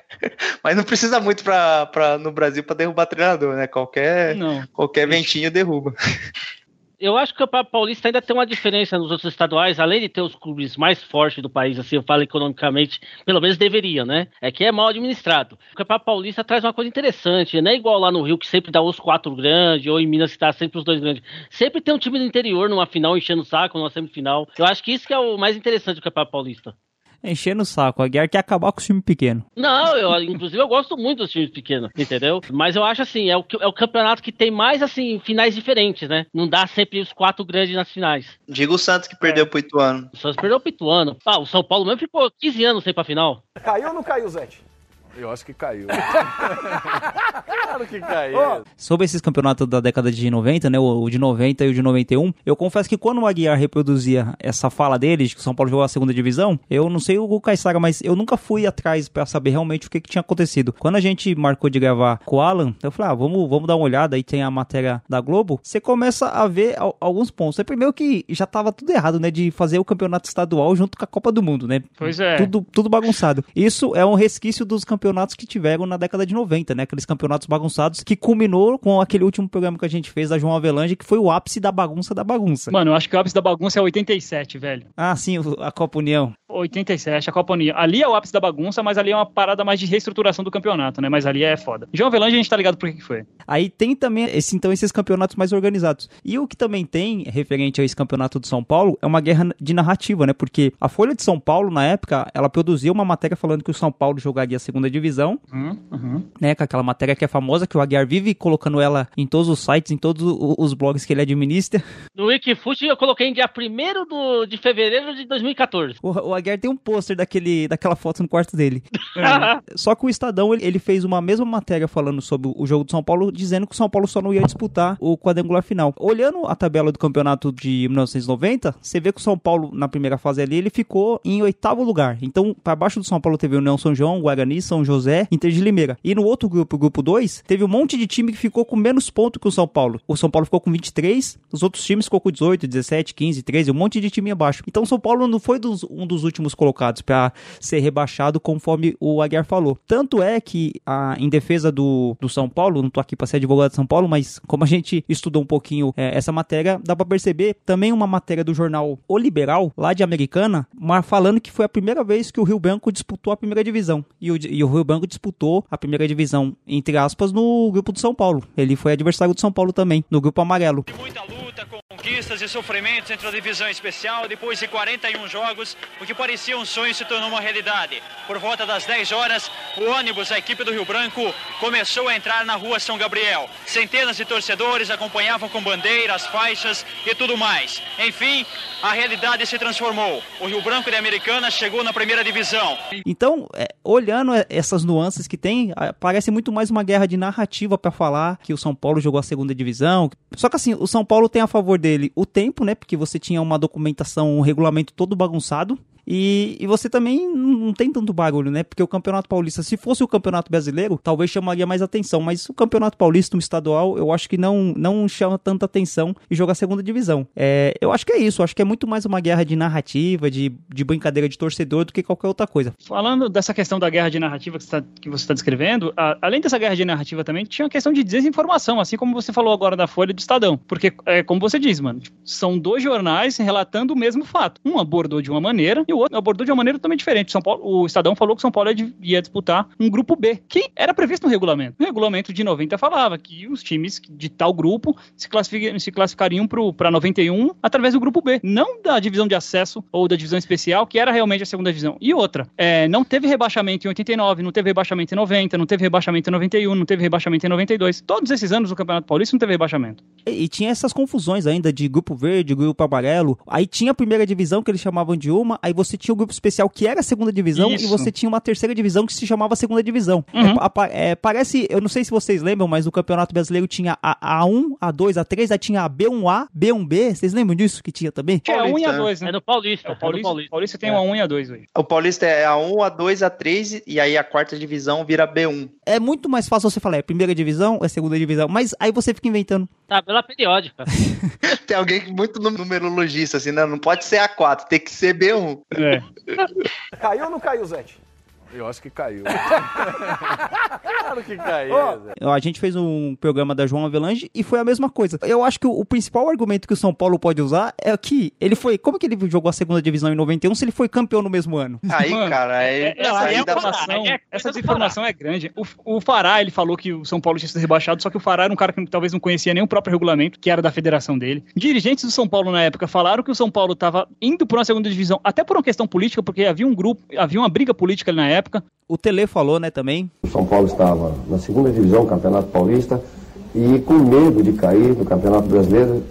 Speaker 1: Mas não precisa muito pra, pra, no Brasil para derrubar treinador, né? Qualquer, não. qualquer ventinho derruba.
Speaker 3: eu acho que o Campeonato Paulista ainda tem uma diferença nos outros estaduais, além de ter os clubes mais fortes do país, assim, eu falo economicamente, pelo menos deveria, né? É que é mal administrado. O Campeonato Paulista traz uma coisa interessante, não é igual lá no Rio, que sempre dá os quatro grandes, ou em Minas que tá sempre os dois grandes. Sempre tem um time do interior numa final enchendo o saco, numa semifinal. Eu acho que isso que é o mais interessante do Campeonato Paulista.
Speaker 2: Enchendo o saco. A Aguiar quer acabar com o time pequeno.
Speaker 3: Não, eu, inclusive eu gosto muito dos times pequenos, entendeu? Mas eu acho assim, é o, é o campeonato que tem mais, assim, finais diferentes, né? Não dá sempre os quatro grandes nas finais.
Speaker 1: Diga o Santos que perdeu é. pro Ituano.
Speaker 3: O Santos perdeu pro Ituano. Ah, o São Paulo mesmo ficou 15 anos sem pra final.
Speaker 5: Caiu ou não caiu, Zete?
Speaker 6: Eu acho que caiu. claro
Speaker 2: que caiu. Oh. Sobre esses campeonatos da década de 90, né? O de 90 e o de 91, eu confesso que quando o Aguiar reproduzia essa fala dele, de que o São Paulo jogou a segunda divisão, eu não sei o Caissara, mas eu nunca fui atrás para saber realmente o que, que, tinha acontecido. Quando a gente marcou de gravar com o Alan, eu falei, ah, vamos, vamos dar uma olhada, aí tem a matéria da Globo, você começa a ver alguns pontos. É primeiro que já tava tudo errado, né? De fazer o campeonato estadual junto com a Copa do Mundo, né?
Speaker 4: Pois é.
Speaker 2: Tudo, tudo bagunçado. Isso é um resquício dos campeonatos campeonatos que tiveram na década de 90, né? Aqueles campeonatos bagunçados que culminou com aquele último programa que a gente fez da João Avelange, que foi o ápice da bagunça da bagunça.
Speaker 4: Mano, eu acho que o ápice da bagunça é 87, velho.
Speaker 2: Ah, sim, a Copa União.
Speaker 4: 87, a Copa União. Ali é o ápice da bagunça, mas ali é uma parada mais de reestruturação do campeonato, né? Mas ali é foda. João Avelange a gente tá ligado por que, foi.
Speaker 2: Aí tem também esse, então esses campeonatos mais organizados. E o que também tem, referente a esse campeonato do São Paulo, é uma guerra de narrativa, né? Porque a Folha de São Paulo, na época, ela produziu uma matéria falando que o São Paulo jogaria a segunda divisão.
Speaker 4: Hum. Uhum.
Speaker 2: Né, com aquela matéria que é famosa, que o Aguiar vive colocando ela em todos os sites, em todos os blogs que ele administra.
Speaker 3: No Wikifoot eu coloquei em dia 1 de fevereiro de 2014. O,
Speaker 2: o Aguiar tem um pôster daquele, daquela foto no quarto dele. é. Só que o Estadão, ele, ele, fez uma mesma matéria falando sobre o jogo do São Paulo, dizendo que o São Paulo só não ia disputar o quadrangular final. Olhando a tabela do campeonato de 1990, você vê que o São Paulo, na primeira fase ali, ele ficou em oitavo lugar. Então, para baixo do São Paulo teve o União São João, Guarani, São José, Inter de Limeira. E no outro grupo, o grupo 2, teve um monte de time que ficou com menos pontos que o São Paulo. O São Paulo ficou com 23, os outros times ficou com 18, 17, 15, 13, um monte de time abaixo. Então o São Paulo não foi dos, um dos últimos colocados para ser rebaixado, conforme o Aguiar falou. Tanto é que, a, em defesa do, do São Paulo, não tô aqui para ser advogado de São Paulo, mas como a gente estudou um pouquinho é, essa matéria, dá para perceber também uma matéria do jornal O Liberal, lá de Americana, mas falando que foi a primeira vez que o Rio Branco disputou a primeira divisão. E o, e o Rio Branco disputou a primeira divisão, entre aspas, no grupo do São Paulo. Ele foi adversário do São Paulo também, no grupo amarelo.
Speaker 7: Muita luta, conquistas e sofrimentos entre a divisão especial. Depois de 41 jogos, o que parecia um sonho se tornou uma realidade. Por volta das 10 horas, o ônibus da equipe do Rio Branco começou a entrar na rua São Gabriel. Centenas de torcedores acompanhavam com bandeiras, faixas e tudo mais. Enfim, a realidade se transformou. O Rio Branco de Americana chegou na primeira divisão.
Speaker 2: Então, é, olhando essas nuances que tem, parece muito mais uma guerra de narrativa para falar que o São Paulo jogou a segunda divisão. Só que assim, o São Paulo tem a favor dele o tempo, né? Porque você tinha uma documentação, um regulamento todo bagunçado. E, e, você também não tem tanto barulho, né? Porque o Campeonato Paulista, se fosse o Campeonato Brasileiro, talvez chamaria mais atenção. Mas o Campeonato Paulista, no estadual, eu acho que não, não chama tanta atenção e joga a segunda divisão. É, eu acho que é isso. Acho que é muito mais uma guerra de narrativa, de, de brincadeira de torcedor do que qualquer outra coisa.
Speaker 4: Falando dessa questão da guerra de narrativa que, tá, que você está descrevendo, a, além dessa guerra de narrativa também, tinha a questão de desinformação, assim como você falou agora da Folha do Estadão. Porque, é, como você diz, mano, são dois jornais relatando o mesmo fato. Um abordou de uma maneira e o outro abordou de uma maneira totalmente diferente. São Paulo, o Estadão falou que São Paulo ia disputar um grupo B, que era previsto no regulamento. O regulamento de 90 falava que os times de tal grupo se, se classificariam para 91 através do grupo B, não da divisão de acesso ou da divisão especial, que era realmente a segunda divisão. E outra, é, não teve rebaixamento em 89, não teve rebaixamento em 90, não teve rebaixamento em 91, não teve rebaixamento em 92. Todos esses anos o Campeonato Paulista não teve rebaixamento.
Speaker 2: E, e tinha essas confusões ainda de grupo verde, grupo amarelo. Aí tinha a primeira divisão que eles chamavam de uma, aí você tinha o grupo especial que era a segunda divisão Isso. e você tinha uma terceira divisão que se chamava segunda divisão. Uhum. É, é, parece, eu não sei se vocês lembram, mas no Campeonato Brasileiro tinha a A1, A2, A3, aí tinha a B1A, B1B. Vocês lembram disso que tinha também?
Speaker 4: É a 1 e a 2, né?
Speaker 3: É no Paulista.
Speaker 4: É o Paulista, é Paulista. Paulista tem é. a 1 e a 2 hoje.
Speaker 1: O Paulista é a 1, a 2, a 3 e aí a quarta divisão vira B1.
Speaker 2: É muito mais fácil você falar, é primeira divisão, é segunda divisão, mas aí você fica inventando.
Speaker 3: Tabela periódica.
Speaker 1: tem alguém muito numerologista, assim, né? Não pode ser A4, tem que ser B1. É.
Speaker 5: caiu ou não caiu, Zete?
Speaker 6: Eu acho que caiu.
Speaker 2: claro que caiu. Oh, a gente fez um programa da João Avelange e foi a mesma coisa. Eu acho que o, o, principal argumento que o São Paulo pode usar é que ele foi. Como que ele jogou a segunda divisão em 91 se ele foi campeão no mesmo ano?
Speaker 1: Aí, Mano, cara, é,
Speaker 4: é, essa, é informação, é, essa desinformação é grande. O, o Fará, ele falou que o São Paulo tinha sido rebaixado, só que o Fará era um cara que talvez não conhecia nem o próprio regulamento, que era da federação dele. Dirigentes do São Paulo na época falaram que o São Paulo estava indo para uma segunda divisão, até por uma questão política, porque havia um grupo, havia uma briga política ali na época.
Speaker 2: O Tele falou, né, também.
Speaker 5: O São Paulo estava na segunda divisão, Campeonato Paulista, e com medo de cair no Campeonato Brasileiro.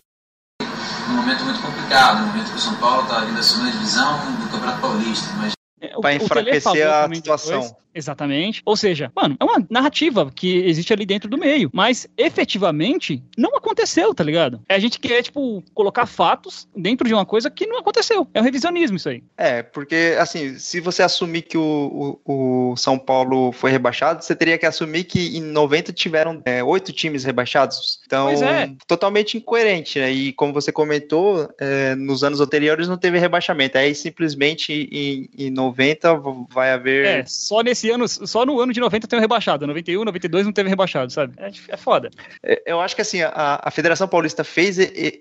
Speaker 8: Um momento muito complicado, um momento que o São Paulo estava vindo da segunda divisão do Campeonato Paulista, mas
Speaker 1: é, para enfraquecer a situação. Depois,
Speaker 4: Exatamente. Ou seja, mano, é uma narrativa que existe ali dentro do meio, mas efetivamente não aconteceu, tá ligado? É a gente quer, tipo, colocar fatos dentro de uma coisa que não aconteceu. É um revisionismo isso aí.
Speaker 1: É, porque, assim, se você assumir que o, o, o São Paulo foi rebaixado, você teria que assumir que em 90 tiveram é, oito times rebaixados. Então, é. totalmente incoerente, né? E como você comentou, é, nos anos anteriores não teve rebaixamento. Aí simplesmente em, em 90 vai haver.
Speaker 4: É, só nesse esse ano, só no ano de 90 tem um rebaixado. 91, 92 não teve rebaixado, sabe? É, é foda.
Speaker 1: É, eu acho que assim, a, a Federação Paulista fez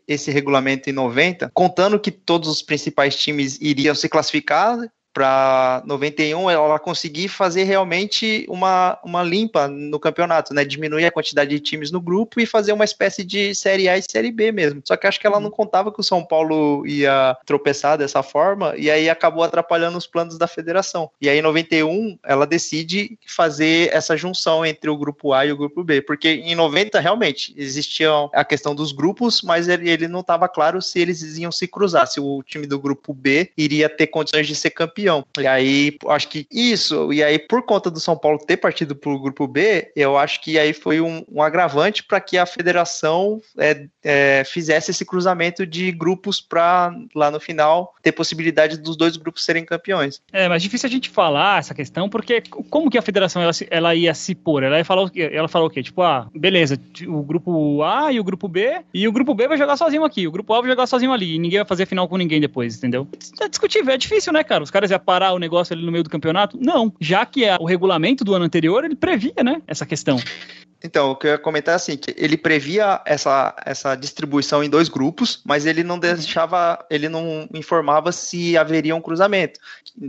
Speaker 1: esse regulamento em 90, contando que todos os principais times iriam se classificar para 91 ela conseguir fazer realmente uma, uma limpa no campeonato, né? Diminuir a quantidade de times no grupo e fazer uma espécie de Série A e Série B mesmo. Só que acho que ela não contava que o São Paulo ia tropeçar dessa forma e aí acabou atrapalhando os planos da federação. E aí em 91 ela decide fazer essa junção entre o grupo A e o grupo B, porque em 90 realmente existia a questão dos grupos, mas ele, ele não estava claro se eles iam se cruzar, se o time do grupo B iria ter condições de ser campeão campeão. E aí, acho que isso, e aí por conta do São Paulo ter partido para o grupo B, eu acho que aí foi um, um agravante para que a federação é, é, fizesse esse cruzamento de grupos para lá no final ter possibilidade dos dois grupos serem campeões.
Speaker 4: É, mas difícil a gente falar essa questão, porque como que a federação ela, ela ia se pôr? Ela ia falar, ela falou o quê? Tipo, ah, beleza, o grupo A e o grupo B, e o grupo B vai jogar sozinho aqui, o grupo A vai jogar sozinho ali, e ninguém vai fazer final com ninguém depois, entendeu? É discutível, é difícil, né, cara? Os caras ia parar o negócio ali no meio do campeonato? Não, já que é o regulamento do ano anterior, ele previa, né, essa questão.
Speaker 1: Então, o que eu ia comentar é assim, que ele previa essa, essa distribuição em dois grupos, mas ele não deixava, ele não informava se haveria um cruzamento.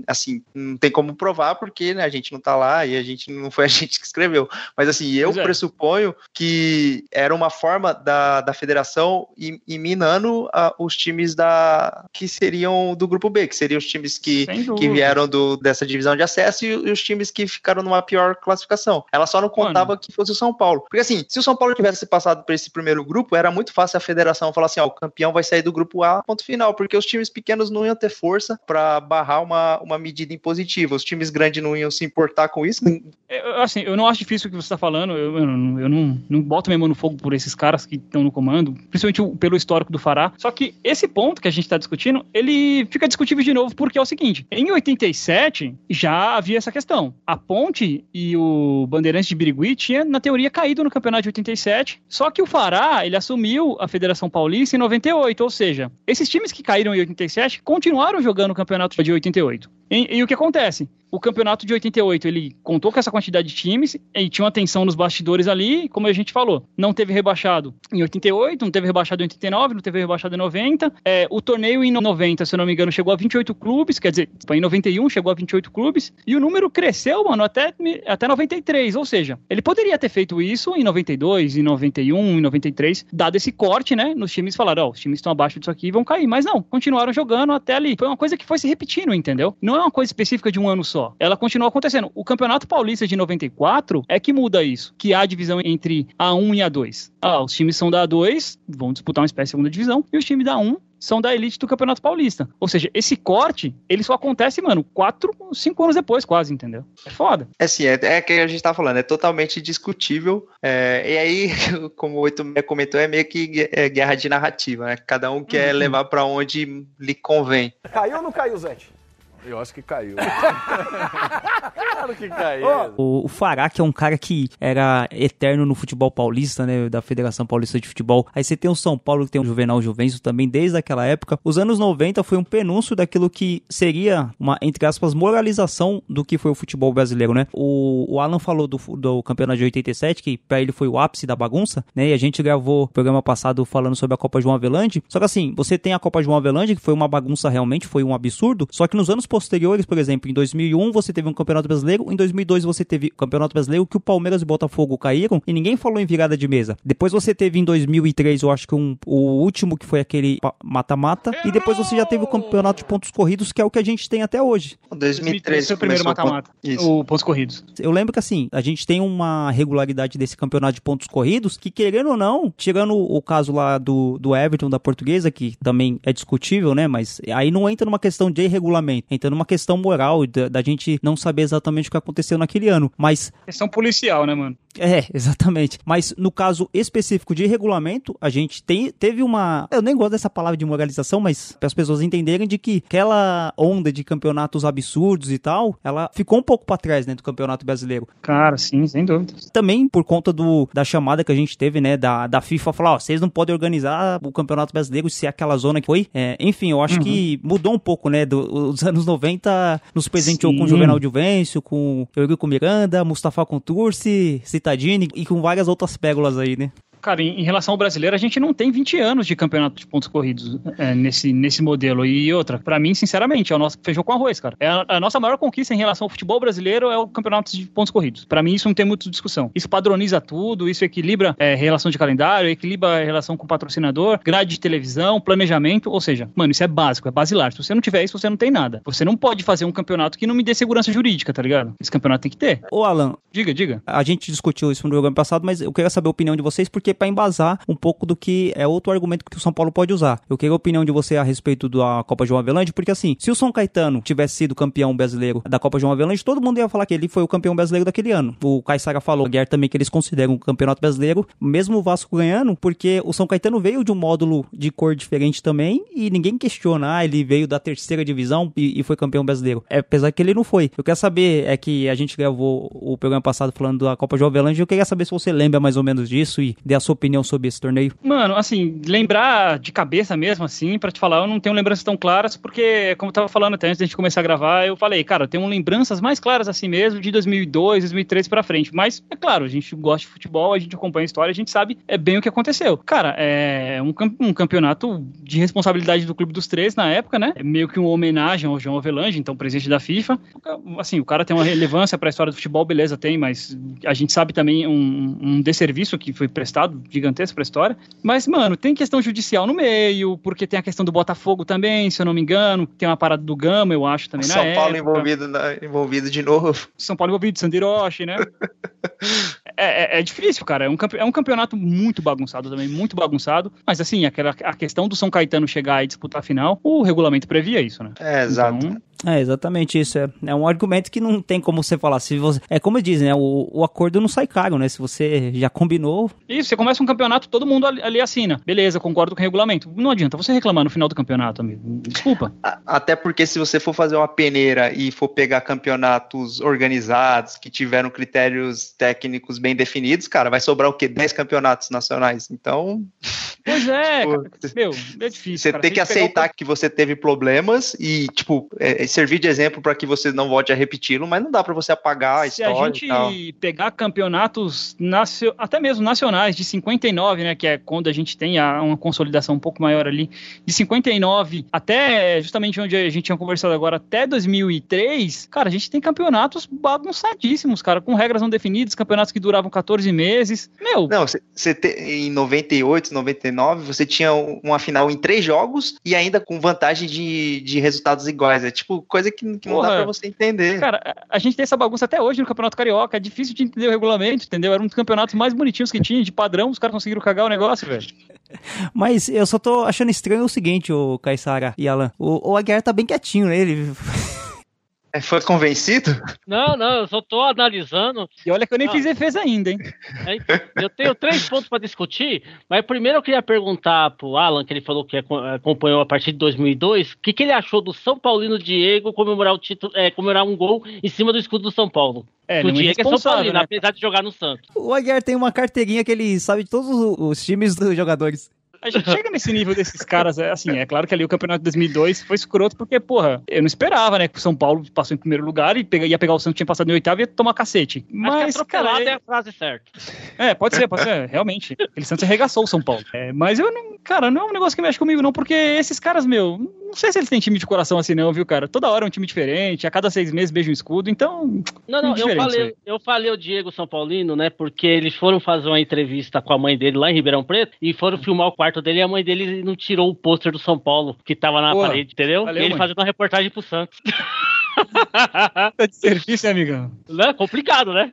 Speaker 1: Assim, não tem como provar porque né, a gente não tá lá e a gente não foi a gente que escreveu. Mas assim, eu é. pressuponho que era uma forma da, da federação ir, ir minando uh, os times da que seriam do grupo B, que seriam os times que, que vieram do, dessa divisão de acesso e, e, os times que ficaram numa pior classificação. Ela só não contava Mano. que fosse o São Paulo Paulo. Porque assim, se o São Paulo tivesse passado por esse primeiro grupo, era muito fácil a federação falar assim: ó, o campeão vai sair do grupo A, ponto final, porque os times pequenos não iam ter força para barrar uma, uma medida impositiva. Os times grandes não iam se importar com isso.
Speaker 4: É, assim, eu não acho difícil o que você está falando, eu, eu, não, eu não, não boto minha mão no fogo por esses caras que estão no comando, principalmente pelo histórico do Fará. Só que esse ponto que a gente está discutindo, ele fica discutível de novo, porque é o seguinte: em 87 já havia essa questão. A Ponte e o Bandeirantes de Birigui tinha, na teoria, caído no campeonato de 87, só que o Fará, ele assumiu a Federação Paulista em 98, ou seja, esses times que caíram em 87 continuaram jogando o campeonato de 88. E, e o que acontece? O campeonato de 88, ele contou com essa quantidade de times e tinha uma tensão nos bastidores ali, como a gente falou. Não teve rebaixado em 88, não teve rebaixado em 89, não teve rebaixado em 90. É, o torneio em 90, se eu não me engano, chegou a 28 clubes, quer dizer, em 91 chegou a 28 clubes, e o número cresceu, mano, até, até 93. Ou seja, ele poderia ter feito isso em 92, em 91, em 93, dado esse corte, né? Nos times falaram, ó, oh, os times estão abaixo disso aqui vão cair. Mas não, continuaram jogando até ali. Foi uma coisa que foi se repetindo, entendeu? Não é uma coisa específica de um ano só ela continua acontecendo. O Campeonato Paulista de 94 é que muda isso, que há a divisão entre A1 e A2. Ah, os times são da A2, vão disputar uma espécie de segunda divisão, e os times da A1 são da elite do Campeonato Paulista. Ou seja, esse corte, ele só acontece, mano, quatro, cinco anos depois, quase, entendeu? É foda.
Speaker 1: É sim, é, é que a gente tá falando, é totalmente discutível. É, e aí, como o 86 comentou, é meio que é guerra de narrativa, né? Cada um quer uhum. levar para onde lhe convém.
Speaker 6: Caiu ou não caiu, Zé? Eu acho que caiu. Claro que caiu.
Speaker 2: O, o Fará, que é um cara que era eterno no futebol paulista, né? Da Federação Paulista de Futebol. Aí você tem o São Paulo, que tem o Juvenal Juvencio também, desde aquela época. Os anos 90 foi um penúncio daquilo que seria uma, entre aspas, moralização do que foi o futebol brasileiro, né? O, o Alan falou do, do campeonato de 87, que pra ele foi o ápice da bagunça, né? E a gente gravou o programa passado falando sobre a Copa João Avelange. Só que assim, você tem a Copa João Avelange, que foi uma bagunça realmente, foi um absurdo. Só que nos anos posteriores, por exemplo, em 2001 você teve um campeonato brasileiro, em 2002 você teve o campeonato brasileiro que o Palmeiras e o Botafogo caíram e ninguém falou em virada de mesa. Depois você teve em 2003, eu acho que um, o último que foi aquele mata-mata, e depois você já teve o campeonato de pontos corridos, que é o que a gente tem até hoje.
Speaker 1: 2003
Speaker 4: foi o primeiro mata-mata. O pontos corridos.
Speaker 2: Eu lembro que assim, a gente tem uma regularidade desse campeonato de pontos corridos que, querendo ou não, tirando o caso lá do, do Everton, da portuguesa, que também é discutível, né? Mas aí não entra numa questão de regulamento, entra numa questão moral da, da gente não saber exatamente o que aconteceu naquele ano. Mas.
Speaker 4: Questão policial, né, mano?
Speaker 2: É, exatamente. Mas no caso específico de regulamento, a gente tem, teve uma. Eu nem gosto dessa palavra de moralização, mas para as pessoas entenderem de que aquela onda de campeonatos absurdos e tal, ela ficou um pouco para trás né, do campeonato brasileiro.
Speaker 4: Cara, sim, sem dúvida.
Speaker 2: Também por conta do, da chamada que a gente teve, né, da, da FIFA falar: ó, vocês não podem organizar o campeonato brasileiro se é aquela zona que foi. É, enfim, eu acho uhum. que mudou um pouco, né, dos do, anos 90, nos presenteou sim. com o Juvenal Juvencio, com Eurico Miranda, Mustafa Contursi, Citadini e com várias outras pérolas aí, né?
Speaker 4: Cara, em, em, relação ao brasileiro, a gente não tem 20 anos de campeonato de pontos corridos é, nesse, nesse modelo. E outra, para mim, sinceramente, é o nosso feijão com arroz, cara. É a, a, nossa maior conquista em relação ao futebol brasileiro é o campeonato de pontos corridos. Para mim, isso não tem muita discussão. Isso padroniza tudo, isso equilibra é, relação de calendário, equilibra a relação com o patrocinador, grade de televisão, planejamento. Ou seja, mano, isso é básico, é basilar. Se você não tiver isso, você não tem nada. Você não pode fazer um campeonato que não me dê segurança jurídica, tá ligado? Esse campeonato tem que ter.
Speaker 2: Ô, Alan.
Speaker 4: Diga, diga.
Speaker 2: A gente discutiu isso no programa passado, mas eu queria saber a opinião de vocês, porque para embasar um pouco do que é outro argumento que o São Paulo pode usar. Eu queria a opinião de você a respeito da Copa João Avelange, porque assim, se o São Caetano tivesse sido campeão brasileiro da Copa João Avelange, todo mundo ia falar que ele foi o campeão brasileiro daquele ano. O Caissara falou, Guerra também, que eles consideram o campeonato brasileiro, mesmo o Vasco ganhando, porque o São Caetano veio de um módulo de cor diferente também e ninguém questiona, ah, ele veio da terceira divisão e, e foi campeão brasileiro. É, apesar que ele não foi. Eu quero saber, é que a gente gravou o programa passado falando da Copa João Avelange, eu queria saber se você lembra mais ou menos disso e dê a sua opinião sobre esse torneio.
Speaker 4: Mano, assim, lembrar de cabeça mesmo, assim, para te falar, eu não tenho lembranças tão claras, porque, como eu tava falando até antes da gente começar a gravar, eu falei, cara, eu tenho lembranças mais claras assim mesmo de 2002, 2003 para frente. Mas, é claro, a gente gosta de futebol, a gente acompanha a história, a gente sabe é bem o que aconteceu. Cara, é um, um campeonato de responsabilidade do Clube dos Três na época, né? É meio que uma homenagem ao João Avelange, então presidente da FIFA. Assim, o cara tem uma relevância para a história do futebol, beleza, tem, mas a gente sabe também um, um desserviço que foi prestado gigantesco para a história. Mas, mano, tem questão judicial no meio, porque tem a questão do Botafogo também, se eu não me engano, tem uma parada do Gama, eu acho também
Speaker 1: São Paulo envolvido, na, envolvido de novo.
Speaker 4: São Paulo envolvido, Sandiroche, né? é, é, é, difícil, cara. É um, é um campeonato muito bagunçado também, muito bagunçado. Mas assim, aquela, a questão do São Caetano chegar e disputar a final, o regulamento previa isso, né?
Speaker 1: É, exato.
Speaker 2: Então, é, exatamente isso. É, é um argumento que não tem como você falar. Se você, é como dizem, né? O, o acordo não sai caro, né? Se você já combinou.
Speaker 4: Isso, você começa um campeonato, todo mundo ali, ali assina. Beleza, concordo com o regulamento. Não adianta você reclamar no final do campeonato, amigo. Desculpa.
Speaker 1: Até porque se você for fazer uma peneira e for pegar campeonatos organizados, que tiveram critérios técnicos bem definidos, cara, vai sobrar o quê? 10 campeonatos nacionais. Então.
Speaker 4: Pois é, tipo, cara, meu, é difícil.
Speaker 1: Você
Speaker 4: cara.
Speaker 1: tem que aceitar o... que você teve problemas e, tipo, é, servir de exemplo para que você não volte a repeti-lo, mas não dá para você apagar a
Speaker 4: Se
Speaker 1: história.
Speaker 4: Se a gente pegar campeonatos até mesmo nacionais de 59, né, que é quando a gente tem a, uma consolidação um pouco maior ali, de 59 até justamente onde a gente tinha conversado agora, até 2003, cara, a gente tem campeonatos bagunçadíssimos, cara, com regras não definidas, campeonatos que duravam 14 meses. Meu.
Speaker 1: Não, você em 98, 99, você tinha uma final em três jogos e ainda com vantagem de, de resultados iguais. É tipo coisa que, que não dá pra você entender.
Speaker 4: Cara, a gente tem essa bagunça até hoje no Campeonato Carioca. É difícil de entender o regulamento, entendeu? Era um dos campeonatos mais bonitinhos que tinha, de padrão, os caras conseguiram cagar o negócio, velho.
Speaker 2: Mas eu só tô achando estranho o seguinte, o Caissara e Alan. O, o Aguiar tá bem quietinho, né? Ele.
Speaker 1: É, foi convencido?
Speaker 3: Não, não, eu só tô analisando.
Speaker 4: E olha que eu nem ah. fiz defesa ainda, hein?
Speaker 3: É, eu tenho três pontos para discutir, mas primeiro eu queria perguntar pro Alan, que ele falou que acompanhou a partir de 2002, o que, que ele achou do São Paulino Diego comemorar o título, é, comemorar um gol em cima do escudo do São Paulo. É, o é Diego é São Paulino, né? apesar de jogar no Santos.
Speaker 2: O Aguiar tem uma carteirinha que ele sabe de todos os times dos jogadores.
Speaker 4: A gente chega nesse nível desses caras, é assim, é claro que ali o campeonato de 2002 foi escroto, porque, porra, eu não esperava, né, que o São Paulo passou em primeiro lugar e ia pegar o Santos, tinha passado em oitavo e ia tomar cacete. Mas,
Speaker 3: Acho que cara, é a frase certa.
Speaker 4: É, pode ser, pode ser, realmente. Aquele Santos arregaçou o São Paulo. É, mas eu não, cara, não é um negócio que mexe comigo, não, porque esses caras, meu, não sei se eles têm time de coração assim, não, viu, cara? Toda hora é um time diferente, a cada seis meses beija um escudo, então.
Speaker 3: Não, não, eu falei, eu falei o Diego São Paulino, né, porque eles foram fazer uma entrevista com a mãe dele lá em Ribeirão Preto e foram filmar o quarto dele e a mãe dele ele não tirou o pôster do São Paulo que tava na parede, entendeu? Valeu, e ele mãe. fazendo uma reportagem pro Santos.
Speaker 4: tá de serviço, hein, amigão?
Speaker 3: Não, é complicado, né?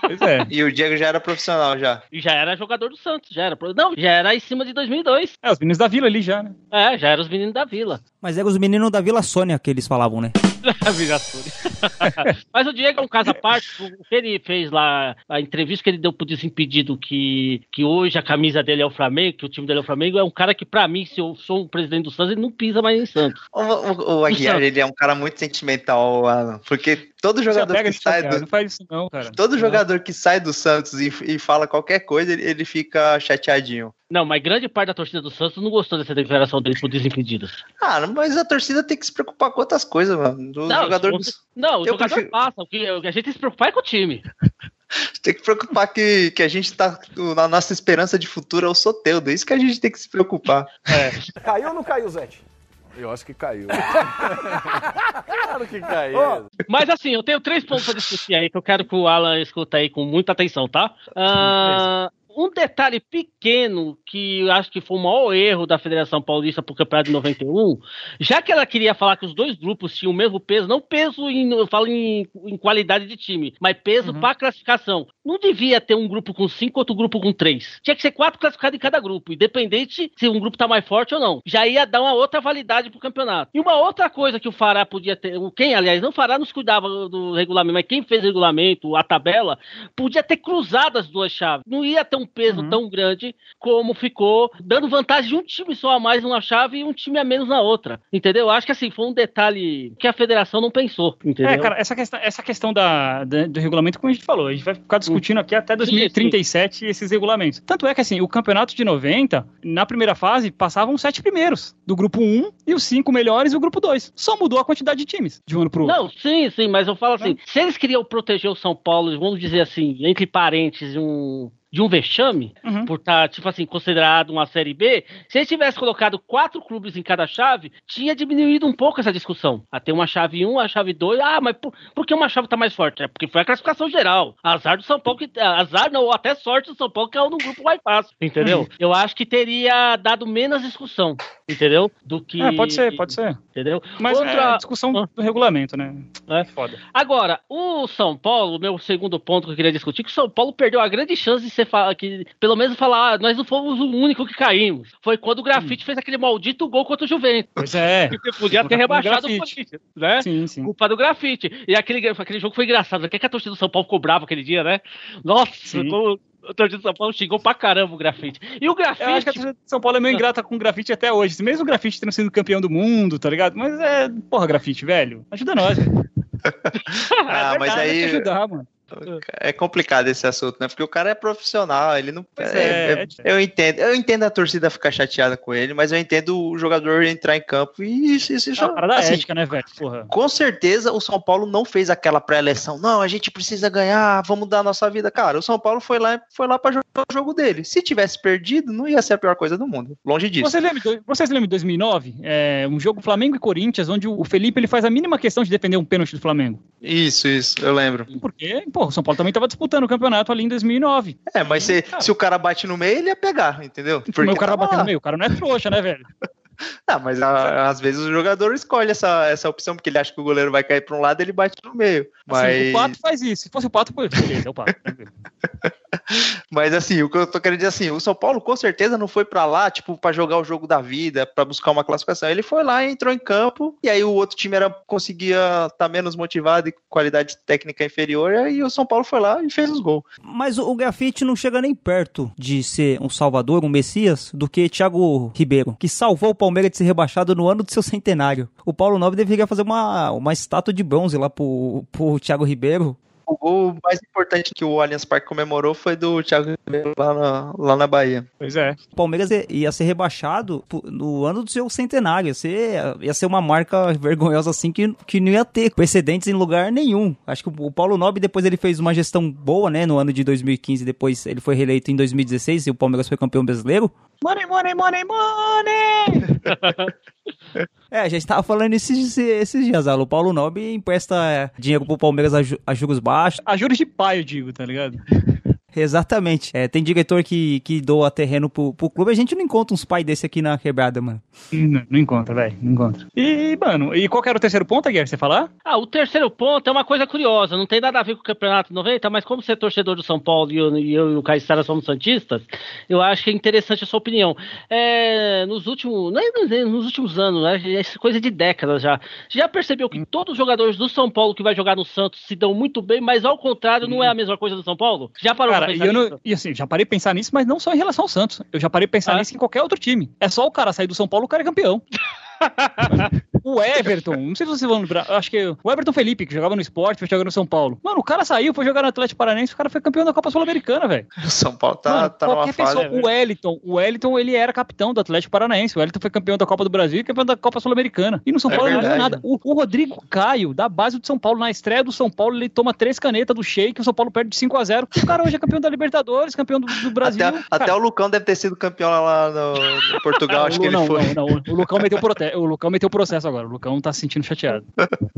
Speaker 1: Pois é. E o Diego já era profissional já.
Speaker 3: E já era jogador do Santos, já era. Não, já era em cima de 2002.
Speaker 4: É, os meninos da Vila ali já, né?
Speaker 3: É, já eram os meninos da Vila.
Speaker 2: Mas é os meninos da Vila Sônia que eles falavam, né?
Speaker 3: Mas o Diego é um caso à parte. O que ele fez lá, a entrevista que ele deu pro Desimpedido, que, que hoje a camisa dele é o Flamengo, que o time dele é o Flamengo, é um cara que, pra mim, se eu sou o presidente do Santos, ele não pisa mais em Santos.
Speaker 1: O, o, o Aguiar, ele é um cara muito sentimental, Alan, porque todo jogador que sai do...
Speaker 4: Não faz isso não, cara.
Speaker 1: Todo não. jogador que sai do Santos e, e fala qualquer coisa, ele, ele fica chateadinho.
Speaker 3: Não, mas grande parte da torcida do Santos não gostou dessa declaração dele por Desimpedidos.
Speaker 1: Ah, mas a torcida tem que se preocupar com outras coisas, mano. Do não, jogador do...
Speaker 3: não o eu jogador prefiro... passa. O que a gente tem que se preocupar é com o time.
Speaker 1: tem que se preocupar que, que a gente tá. Na nossa esperança de futuro é o Soteudo. É isso que a gente tem que se preocupar.
Speaker 6: É. Caiu ou não caiu, Zé? Eu acho que caiu. claro que caiu. Oh,
Speaker 3: mas assim, eu tenho três pontos para discutir aí que eu quero que o Alan escuta aí com muita atenção, tá? Uh, um detalhe pequeno que eu acho que foi o maior erro da Federação Paulista para o Campeonato de 91, já que ela queria falar que os dois grupos tinham o mesmo peso, não peso em, eu falo em, em qualidade de time, mas peso uhum. para classificação. Não devia ter um grupo com cinco, outro grupo com três. Tinha que ser quatro classificados em cada grupo, independente se um grupo tá mais forte ou não. Já ia dar uma outra validade pro campeonato. E uma outra coisa que o Fará podia ter, quem, aliás, não Fará nos cuidava do regulamento, mas quem fez o regulamento, a tabela, podia ter cruzado as duas chaves. Não ia ter um peso uhum. tão grande como ficou, dando vantagem de um time só a mais numa chave e um time a menos na outra. Entendeu? Acho que assim, foi um detalhe que a federação não pensou. Entendeu? É,
Speaker 4: cara, essa questão, essa questão da, da do regulamento, como a gente falou, a gente vai ficar discutindo discutindo aqui até 2037 sim, sim. esses regulamentos. Tanto é que, assim, o campeonato de 90, na primeira fase, passavam os sete primeiros, do grupo 1 e os cinco melhores e o grupo 2. Só mudou a quantidade de times de um ano pro outro.
Speaker 3: Não, sim, sim, mas eu falo assim, é. se eles queriam proteger o São Paulo, vamos dizer assim, entre parênteses, um de um vexame, uhum. por estar, tá, tipo assim, considerado uma Série B, se ele tivesse colocado quatro clubes em cada chave, tinha diminuído um pouco essa discussão. Até uma chave 1, a chave 2, ah, mas por, por que uma chave tá mais forte? É porque foi a classificação geral. Azar do São Paulo, que, azar não, ou até sorte do São Paulo que é no grupo mais fácil, entendeu? Uhum. Eu acho que teria dado menos discussão, entendeu? Do que...
Speaker 4: É, pode ser, pode ser.
Speaker 3: Entendeu?
Speaker 4: Mas Outra... é discussão ah. do regulamento, né?
Speaker 3: É. Foda. Agora, o São Paulo, meu segundo ponto que eu queria discutir, que o São Paulo perdeu a grande chance de ser que pelo menos falar, ah, nós não fomos o único que caímos. Foi quando o Grafite hum. fez aquele maldito gol contra o Juventus.
Speaker 4: Pois é.
Speaker 3: Que podia ter rebaixado o Corinthians, né? Sim, sim. Culpa do Grafite. E aquele, aquele jogo foi engraçado. O que, é que a torcida do São Paulo ficou brava aquele dia, né? Nossa, como o torcida do São Paulo xingou pra caramba o grafite. E o grafite. Eu
Speaker 4: acho que a torcida do São Paulo é meio ingrata com o grafite até hoje. Mesmo o grafite tendo sido campeão do mundo, tá ligado? Mas é. Porra, grafite, velho. Ajuda nós, velho.
Speaker 1: ah, é verdade, mas aí. Ajudar, mano. É complicado esse assunto, né? Porque o cara é profissional, ele não. É, é, é, eu entendo, eu entendo a torcida ficar chateada com ele, mas eu entendo o jogador entrar em campo e isso, isso, isso
Speaker 4: é assim, ética, né, velho? Porra.
Speaker 1: Com certeza o São Paulo não fez aquela pré-eleção. Não, a gente precisa ganhar, vamos mudar a nossa vida. Cara, o São Paulo foi lá, foi lá para jogar o jogo dele. Se tivesse perdido, não ia ser a pior coisa do mundo. Longe disso.
Speaker 4: Você lembra, vocês lembram de 2009? É, um jogo Flamengo e Corinthians, onde o Felipe ele faz a mínima questão de defender um pênalti do Flamengo.
Speaker 1: Isso, isso, eu lembro.
Speaker 4: Por quê? Pô, o São Paulo também estava disputando o campeonato ali em 2009.
Speaker 1: É, mas se, se o cara bate no meio, ele ia pegar, entendeu?
Speaker 4: Porque o cara bate no meio, o cara não é trouxa, né, velho?
Speaker 1: Não, mas a, às vezes o jogador escolhe essa, essa opção, porque ele acha que o goleiro vai cair para um lado ele bate no meio. Mas... Assim,
Speaker 4: o Pato faz isso. Se fosse o Pato, beleza, é o Pato.
Speaker 1: Mas assim, o que eu tô querendo dizer assim, o São Paulo com certeza não foi para lá, tipo, para jogar o jogo da vida, para buscar uma classificação. Ele foi lá, entrou em campo, e aí o outro time era conseguia estar tá menos motivado e qualidade técnica inferior, e o São Paulo foi lá e fez os gols.
Speaker 2: Mas o grafite não chega nem perto de ser um salvador, um messias, do que Thiago Ribeiro, que salvou o Palmeiras de ser rebaixado no ano do seu centenário. O Paulo Nobre deveria fazer uma, uma estátua de bronze lá pro, pro Thiago Ribeiro,
Speaker 1: o gol mais importante que o Allianz Parque comemorou foi do Thiago Ribeiro lá na, lá na Bahia.
Speaker 4: Pois é.
Speaker 2: O Palmeiras ia ser rebaixado no ano do seu centenário. Ia ser, ia ser uma marca vergonhosa assim que, que não ia ter precedentes em lugar nenhum. Acho que o Paulo Nobre depois ele fez uma gestão boa, né, no ano de 2015. Depois ele foi reeleito em 2016 e o Palmeiras foi campeão brasileiro.
Speaker 4: Money, money, money, money!
Speaker 2: é, a gente tava falando esses, esses dias, Alu. O Paulo Nobre empresta dinheiro pro Palmeiras a, ju a juros baixos.
Speaker 4: A juros de pai, eu digo, tá ligado?
Speaker 2: Exatamente. É, tem diretor que, que doa terreno pro, pro clube, a gente não encontra uns pais desse aqui na quebrada, mano.
Speaker 4: Não, não encontra, velho, não encontra. E, mano, e qual que era o terceiro ponto, Guilherme, você falar?
Speaker 3: Ah, o terceiro ponto é uma coisa curiosa, não tem nada a ver com o Campeonato 90, mas como você é torcedor do São Paulo e eu, e, eu, e o Caissara somos santistas, eu acho que é interessante a sua opinião. É, nos últimos, não é, nos últimos anos, né, é coisa de décadas já, já percebeu que todos os jogadores do São Paulo que vai jogar no Santos se dão muito bem, mas ao contrário, hum. não é a mesma coisa do São Paulo? Já parou
Speaker 4: Cara, pra pensar nisso? Não, e assim, já parei de pensar nisso, mas não só em relação ao Santos. Eu já parei de pensar ah. nisso em qualquer outro time. É só o cara sair do São Paulo, o cara é campeão. o Everton, não sei se vocês vão lembrar, acho que o Everton Felipe, que jogava no esporte, foi jogar no São Paulo. Mano, o cara saiu, foi jogar no Atlético Paranaense, o cara foi campeão da Copa Sul-Americana, velho.
Speaker 1: O São Paulo tá, Mano, tá numa
Speaker 4: pessoa,
Speaker 1: fase,
Speaker 4: O Wellington, o Wellington, ele era capitão do Atlético Paranaense, o Wellington foi campeão da Copa do Brasil e campeão da Copa Sul-Americana. E no São é Paulo verdade, não nada. O, o, Rodrigo Caio, da base do São Paulo, na estreia do São Paulo, ele toma três canetas do Sheik, o São Paulo perde de 5 a 0 O cara hoje é campeão da Libertadores, campeão do, do Brasil.
Speaker 1: Até, até, o Lucão deve ter sido campeão lá no, no Portugal, acho que ele foi.
Speaker 4: Não, não, o Lucão meteu, prote... o Lucão meteu processo agora. O Lucão tá se sentindo chateado.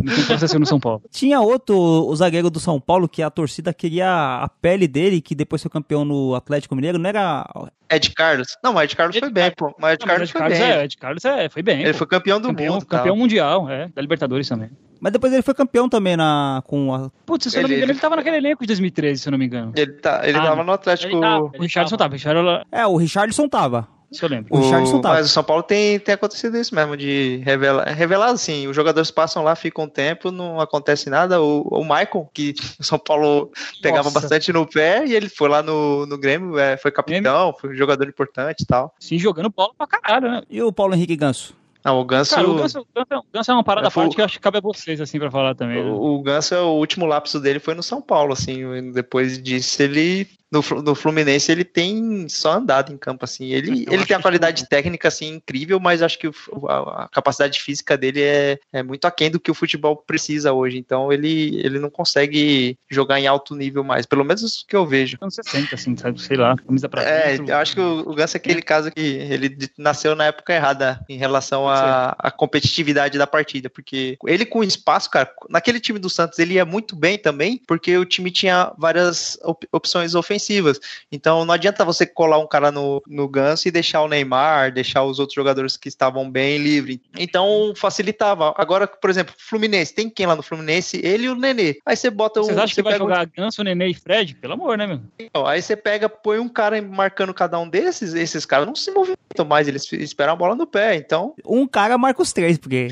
Speaker 4: Não processo no São Paulo.
Speaker 2: Tinha outro, o zagueiro do São Paulo, que a torcida queria a pele dele, que depois foi campeão no Atlético Mineiro, não era.
Speaker 1: Ed Carlos? Não, o Ed Carlos Ed foi bem, pô. Mas Ed não, Carlos, Ed Carlos
Speaker 4: foi bem. É, Ed Carlos é, foi bem.
Speaker 1: Ele pô. foi campeão do
Speaker 4: campeão,
Speaker 1: mundo.
Speaker 4: Campeão mundial, é. Da Libertadores também.
Speaker 2: Mas depois ele foi campeão também na, com a.
Speaker 4: Putz, se eu não me engano, ele, ele tava naquele elenco de 2013, se eu não me engano.
Speaker 1: Ele, tá, ele ah, tava no Atlético. Ele tava,
Speaker 4: o Richardson tava. tava.
Speaker 2: É, o Richardson tava.
Speaker 4: Isso eu lembro.
Speaker 1: O, o Mas o São Paulo tem, tem acontecido isso mesmo, de revelar. Revelar assim, os jogadores passam lá, ficam um tempo, não acontece nada. O, o Michael, que o São Paulo pegava Nossa. bastante no pé, e ele foi lá no, no Grêmio, é, foi capitão, foi um jogador importante e tal.
Speaker 4: Sim, jogando bola pra caralho, né?
Speaker 2: E o Paulo Henrique Ganso?
Speaker 1: Não, o Ganso. Cara,
Speaker 4: o Ganso, o Ganso, é uma parada é, forte que eu acho que cabe a vocês, assim, pra falar também.
Speaker 1: Né? O, o Ganso, é o último lapso dele foi no São Paulo, assim. Depois disso, ele no, no Fluminense ele tem só andado em campo assim. Ele, ele tem a qualidade que... técnica assim incrível, mas acho que a, a, capacidade física dele é, é muito aquém do que o futebol precisa hoje. Então ele, ele não consegue jogar em alto nível mais, pelo menos o que eu vejo.
Speaker 4: Anos 60 assim, sabe, sei lá, camisa
Speaker 1: pra É, eu acho que o, o Ganso é aquele caso que ele nasceu na época errada em relação à competitividade da partida, porque ele com espaço, cara, naquele time do Santos ele ia muito bem também, porque o time tinha várias op opções ofensivas. Então não adianta você colar um cara no, no ganso e deixar o Neymar, deixar os outros jogadores que estavam bem livre. Então facilitava. Agora, por exemplo, Fluminense, tem quem lá no Fluminense? Ele e o Nenê. Aí você bota
Speaker 4: Vocês
Speaker 1: um.
Speaker 4: acham
Speaker 1: que
Speaker 4: vai jogar um... Ganso, Nenê e Fred? Pelo amor, né, meu?
Speaker 1: Então, aí você pega, põe um cara marcando cada um desses, esses caras não se movimentam mais, eles esperam a bola no pé. Então.
Speaker 2: Um cara marca os três, porque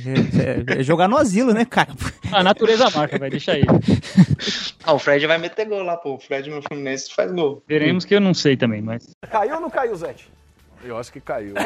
Speaker 2: é, é jogar no asilo, né, cara?
Speaker 4: A natureza marca, vai, deixa aí.
Speaker 1: Ah, o Fred vai meter gol lá, pô. O Fred no Fluminense faz gol.
Speaker 4: Veremos que eu não sei também, mas.
Speaker 6: Caiu ou não caiu, Zete? Eu acho que caiu.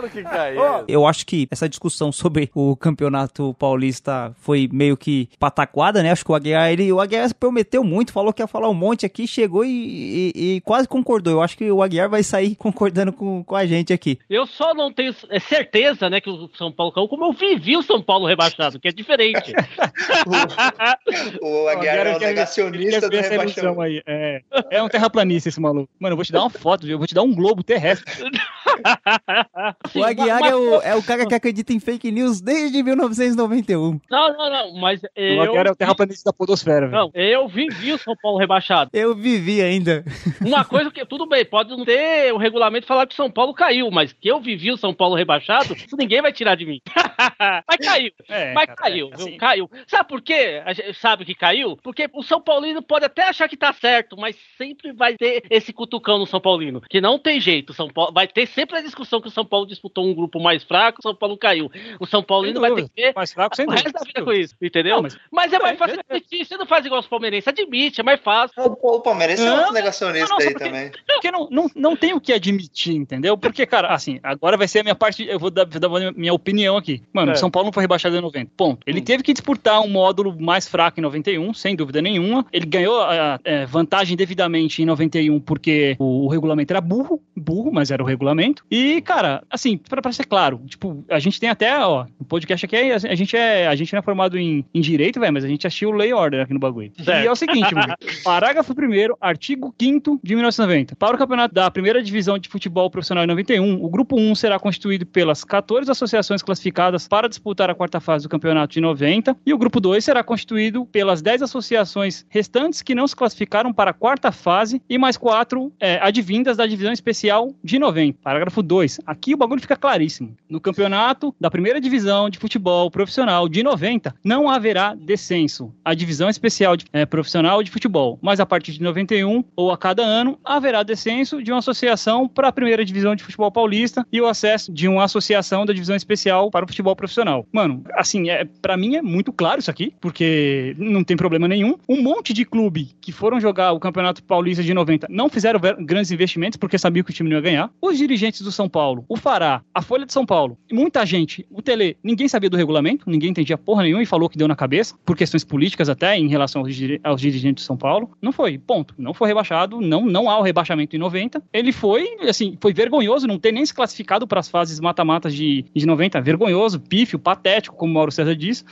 Speaker 2: claro que caiu. Eu acho que essa discussão sobre o campeonato paulista foi meio que pataquada, né? Acho que o Aguiar, ele, o Aguiar prometeu muito, falou que ia falar um monte aqui, chegou e, e, e quase concordou. Eu acho que o Aguiar vai sair concordando com, com a gente aqui.
Speaker 3: Eu só não tenho é certeza, né, que o São Paulo caiu, como eu vivi o São Paulo rebaixado, que é diferente.
Speaker 1: o, o Aguiar é o negacionista do rebaixamento. Aí.
Speaker 4: É, é um terraplanista esse maluco. Mano, eu vou te dar uma foto, eu vou te dar um globo terrestre.
Speaker 2: o Aguiar é, o, é o cara que acredita em fake news desde 1991.
Speaker 3: Não, não, não, mas eu...
Speaker 4: O Aguiar é o terraplanista da podosfera. Velho.
Speaker 3: Não, eu vivi o São Paulo rebaixado.
Speaker 2: Eu vivi ainda.
Speaker 3: Uma coisa que, tudo bem, pode não ter o regulamento falar que o São Paulo caiu, mas que eu vivi o São Paulo rebaixado, isso ninguém vai tirar de mim. mas caiu, é, mas cara, caiu, é, assim... caiu. Sabe por quê? A gente sabe que caiu? Porque o São Paulino pode até achar que tá certo, mas sempre vai ter esse cutucão no São Paulino, que não tem jeito. São Paulo vai ter sempre a discussão que o São Paulo disputou um grupo mais fraco, o São Paulo caiu. O São Paulino vai ter que ver
Speaker 4: mais fraco, sem
Speaker 3: o resto da vida com isso, entendeu? Não, mas... mas... é mais fácil admitir, você não faz igual os palmeirenses, admite, é mais fácil.
Speaker 1: O, Palmeirense é um negacionista aí porque, também.
Speaker 4: Porque não, não, não tem o que admitir, entendeu? Porque, cara, assim, agora vai ser a minha parte, eu vou dar, vou dar minha opinião aqui. Mano, o é. São Paulo não foi rebaixado em 90, ponto. Ele hum. teve que disputar um módulo mais fraco em 91, sem dúvida nenhuma. Ele ganhou a, a, a vantagem devidamente em 91 porque o, o, regulamento era burro, burro, mas era o regulamento. E, cara, assim, pra ser claro, tipo, a gente tem até, ó, o podcast aqui, a, a gente é, a gente não é formado em, em direito, velho, mas a gente assistiu o Lay Order aqui no bagulho. Certo. E é o seguinte, mano, parágrafo 1 artigo 5 de 1990. Para o campeonato da primeira divisão de futebol profissional em 91, o grupo 1 será constituído pelas 14 associações classificadas para disputar a quarta fase do campeonato de 90, e o grupo 2 será constituído pelas 10 associações restantes que não se classificaram para a quarta fase e mais quatro é, advindas da divisão especial de 90. Parágrafo 2. Aqui o bagulho fica claríssimo. No campeonato da primeira divisão de futebol profissional de 90, não haverá descenso. A divisão especial de, é, profissional de futebol, mas a partir de 91 ou a cada ano haverá descenso de uma associação para a primeira divisão de futebol paulista e o acesso de uma associação da divisão especial para o futebol profissional. Mano, assim, é, para mim é muito claro isso aqui, porque não tem problema nenhum. Um monte de clube que foram jogar o Campeonato Paulista de 90 não fizeram grandes investimentos porque sabiam que o time não ia ganhar. Os dirigentes do São Paulo, o Fará, a Folha de São Paulo, muita gente, o Tele, ninguém sabia do regulamento, ninguém entendia porra nenhuma e falou que deu na cabeça, por questões políticas até, em relação aos, aos dirigentes de São Paulo. Não foi, ponto. Não foi rebaixado, não, não há o rebaixamento em 90. Ele foi, assim, foi vergonhoso não ter nem se classificado para as fases mata-matas de, de 90. Vergonhoso, pífio, patético, como o Mauro César disse.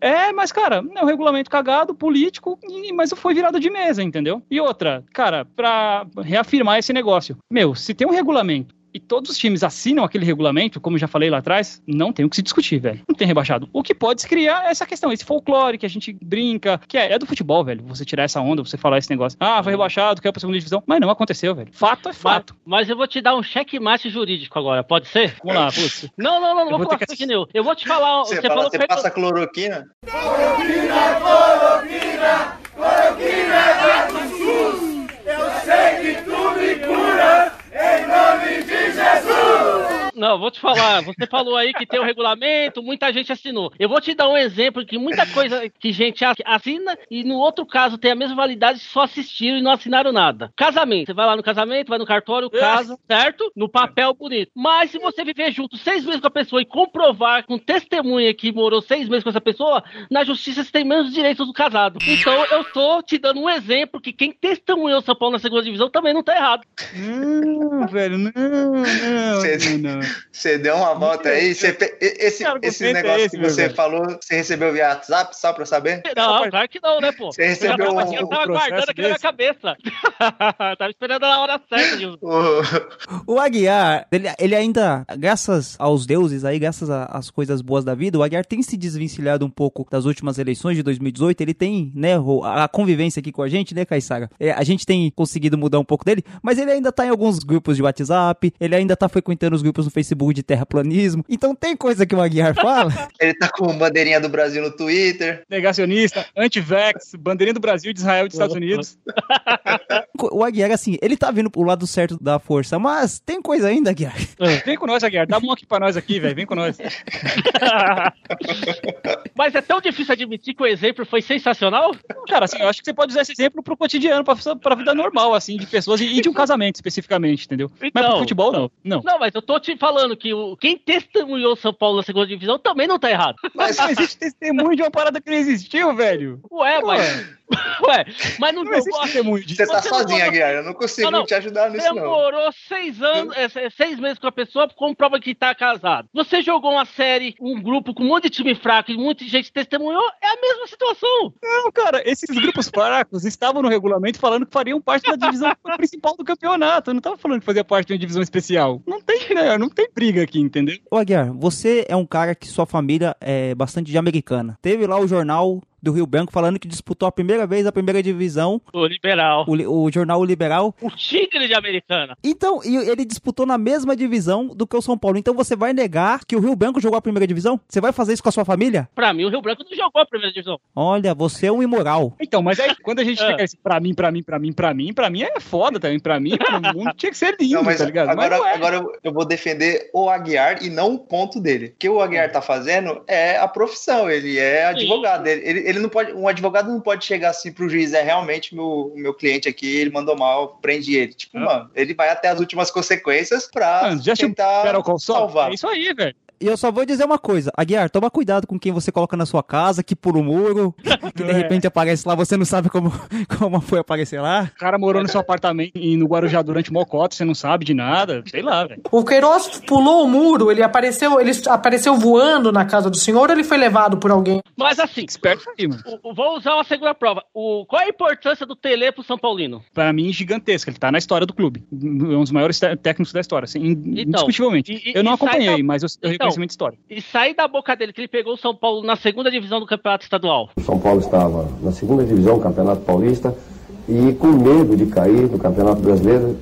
Speaker 4: É, mas, cara, é um regulamento cagado, político, e, mas foi virado de mesa, entendeu? E outra, cara, pra reafirmar esse negócio. Meu, se tem um regulamento e todos os times assinam aquele regulamento, como já falei lá atrás, não tem o que se discutir, velho. Não tem rebaixado. O que pode se criar é essa questão, esse folclore que a gente brinca, que é, é, do futebol, velho. Você tirar essa onda, você falar esse negócio. Ah, foi rebaixado, quer pra segunda divisão. Mas não aconteceu, velho. Fato é fato.
Speaker 3: Mas, mas eu vou te dar um checkmate jurídico agora, pode ser?
Speaker 4: Vamos lá, putz.
Speaker 3: Não, não, não, não vou, vou falar fake news. Eu vou te falar.
Speaker 1: Você, você fala, falou você passa cloroquina?
Speaker 9: Cloroquina, cloroquina, cloroquina é do SUS. Eu sei que tu me cura. Em nome de Jesus!
Speaker 3: Não, vou te falar. Você falou aí que tem o um regulamento, muita gente assinou. Eu vou te dar um exemplo que muita coisa que gente assina e no outro caso tem a mesma validade, só assistiram e não assinaram nada. Casamento. Você vai lá no casamento, vai no cartório, é. casa, certo? No papel bonito. Mas se você viver junto seis meses com a pessoa e comprovar com testemunha que morou seis meses com essa pessoa, na justiça você tem menos direitos do casado. Então eu tô te dando um exemplo que quem testemunhou São Paulo na segunda divisão também não tá errado.
Speaker 4: Hum velho, não, não,
Speaker 1: você,
Speaker 4: não,
Speaker 1: Você deu uma volta aí, você, esse, esse negócio é esse, que você velho. falou, você recebeu via WhatsApp, só pra saber?
Speaker 3: Não, claro que não, né, pô?
Speaker 1: Você recebeu
Speaker 3: eu, tava, um, eu tava guardando aqui na minha cabeça. tava esperando a hora certa, Gilson.
Speaker 2: o Aguiar, ele, ele ainda, graças aos deuses aí, graças às coisas boas da vida, o Aguiar tem se desvencilhado um pouco das últimas eleições de 2018, ele tem, né, a convivência aqui com a gente, né, Caissara? É, a gente tem conseguido mudar um pouco dele, mas ele ainda tá em alguns grupos de WhatsApp, ele ainda tá frequentando os grupos no Facebook de terraplanismo. Então tem coisa que o Aguiar fala.
Speaker 1: ele tá com bandeirinha do Brasil no Twitter.
Speaker 4: Negacionista, anti-vax, bandeirinha do Brasil, de Israel e dos Estados Unidos.
Speaker 2: o Aguiar, assim, ele tá vindo pro lado certo da força, mas tem coisa ainda, Aguiar.
Speaker 4: É. Vem com nós, Aguiar. Dá um aqui pra nós aqui, velho. Vem com nós.
Speaker 3: mas é tão difícil admitir que o exemplo foi sensacional?
Speaker 4: Cara, assim, eu acho que você pode usar esse exemplo pro cotidiano, pra, pra vida normal, assim, de pessoas e de um casamento especificamente entendeu? Então, mas pro futebol, não. não.
Speaker 3: Não, mas eu tô te falando que o, quem testemunhou São Paulo na segunda divisão também não tá errado.
Speaker 4: Mas não existe testemunho de uma parada que não existiu, velho.
Speaker 3: Ué, Ué. mas. Ué, mas não,
Speaker 4: Não existe testemunho disso.
Speaker 1: Você tá
Speaker 3: Você
Speaker 1: sozinho,
Speaker 3: pode-
Speaker 1: Aguiar. Eu não consigo
Speaker 3: Não, não.
Speaker 1: te ajudar nisso, não.
Speaker 3: Demorou seis anos, é, é, seis meses com a pessoa, como prova que tá casado. Você jogou uma série, um grupo com um monte de time fraco e muita gente testemunhou, é a mesma situação.
Speaker 4: Não, cara, esses grupos fracos estavam no regulamento falando que fariam parte da divisão principal do campeonato. Eu não tava falando que fazia parte de uma divisão especial. Não tem, né? Não tem briga aqui, entendeu?
Speaker 2: Ô Aguiar, você é um cara que sua família é bastante de americana. Teve lá o jornal do Rio Branco falando que disputou a primeira vez a primeira divisão,
Speaker 3: O liberal.
Speaker 2: o, o jornal O Liberal.
Speaker 3: O tigre de americana.
Speaker 2: Então, e ele disputou na mesma divisão do que o São Paulo. Então você vai negar que o Rio Branco jogou a primeira divisão? Você vai fazer isso com a sua família?
Speaker 3: Pra mim, o Rio Branco não jogou a primeira divisão.
Speaker 2: Olha, você é um imoral.
Speaker 4: Então, mas aí quando a gente
Speaker 3: É.
Speaker 4: chega assim, pra mim, pra mim, pra mim, pra mim, pra mim é foda também. Pra mim, pro mundo tinha que ser lindo,
Speaker 1: Não, mas
Speaker 4: tá ligado?
Speaker 1: agora,
Speaker 4: mas é.
Speaker 1: agora eu- eu vou defender o Aguiar e não o ponto dele. O que o Aguiar tá fazendo é a profissão, ele é advogado. Ele, ele, ele não pode, um advogado não pode chegar assim pro juiz, é realmente meu, o meu cliente aqui, ele mandou mal, prende ele. Tipo,
Speaker 4: Ah.
Speaker 1: mano, ele vai até as últimas consequências pra
Speaker 4: Mano, já
Speaker 1: tentar salvar.
Speaker 4: É isso aí, velho.
Speaker 2: E eu só vou dizer uma coisa, Aguiar, toma cuidado com quem você coloca na sua casa, que por um muro, que de
Speaker 4: É.
Speaker 2: repente aparece lá, você não sabe como, como foi aparecer lá.
Speaker 4: O cara morou no seu apartamento e no Guarujá durante mocota, você não sabe de nada. Sei lá, velho.
Speaker 10: O Queiroz pulou o muro, ele apareceu, ele apareceu voando na casa do senhor ou ele foi levado por alguém?
Speaker 3: Mas assim,
Speaker 4: Esperto aí, mano.
Speaker 3: o- o- vou usar uma segunda prova. O, qual é a importância do Tele pro São Paulino?
Speaker 4: Pra mim, gigantesca. Ele tá na história do clube. É um dos maiores té- técnicos da história, assim, in- indiscutivelmente.
Speaker 3: e- e-
Speaker 4: eu não acompanhei,
Speaker 3: da-
Speaker 4: mas eu, eu
Speaker 3: Então,
Speaker 4: reconheci muita história.
Speaker 3: E sair da boca dele que ele pegou o São Paulo na segunda divisão do campeonato estadual.
Speaker 5: O São Paulo estava na segunda divisão do Campeonato Paulista e com medo de cair no Campeonato Brasileiro,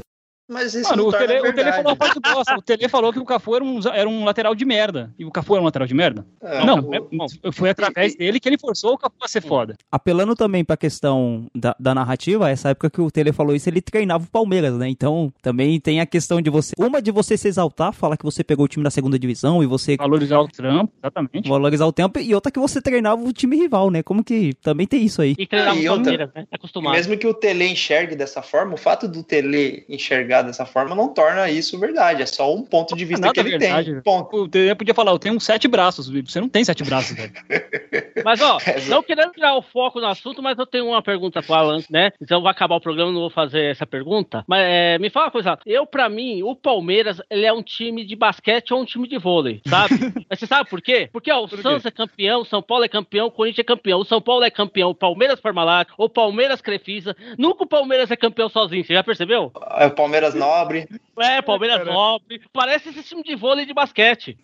Speaker 1: Mas isso
Speaker 4: Mano,
Speaker 1: não
Speaker 4: o Tele, o Tele falou a parte bosta. O Tele falou que o Cafu era um, era um lateral de merda. E o Cafu era um lateral de merda?
Speaker 1: É,
Speaker 4: não,
Speaker 1: o-
Speaker 4: é- foi através dele que ele forçou o Cafu a ser foda.
Speaker 2: Apelando também pra questão da, da narrativa, essa época que o Tele falou isso, ele treinava o Palmeiras, né? Então, também tem a questão de você... Uma de você se exaltar, falar que você pegou o time da segunda divisão e você
Speaker 4: Valorizar o trampo, exatamente.
Speaker 2: valorizar o tempo, e outra que você treinava o time rival, né? Como que também tem isso aí.
Speaker 3: E treinava
Speaker 1: Ah, e
Speaker 3: o
Speaker 1: outra-
Speaker 3: Palmeiras, né? Tá acostumado.
Speaker 1: Mesmo que o Tele enxergue dessa forma, o fato do Tele enxergar dessa forma não torna isso verdade. É só um ponto de vista
Speaker 4: Nada
Speaker 1: que ele
Speaker 4: verdade,
Speaker 1: tem. Ponto.
Speaker 4: O podia falar, eu tenho sete braços. Você não tem sete braços, velho.
Speaker 3: Mas, ó,
Speaker 1: Exato.
Speaker 3: não querendo tirar o foco no assunto, mas eu tenho uma pergunta pro Alan, né? Então vai acabar o programa, não vou fazer essa pergunta. Mas é, me fala uma coisa, eu, pra mim, o Palmeiras, ele é um time de basquete ou um time de vôlei, sabe? mas você sabe por quê? Porque, ó, o
Speaker 4: Por?
Speaker 3: Santos é campeão, o São Paulo é campeão, o Corinthians é campeão, o São Paulo é campeão, o Palmeiras Parmalat, o Palmeiras Crefisa. Nunca o Palmeiras é campeão sozinho, você já percebeu?
Speaker 1: É o Palmeiras Nobre.
Speaker 3: É, Palmeiras Nobre. Parece esse time de vôlei de basquete.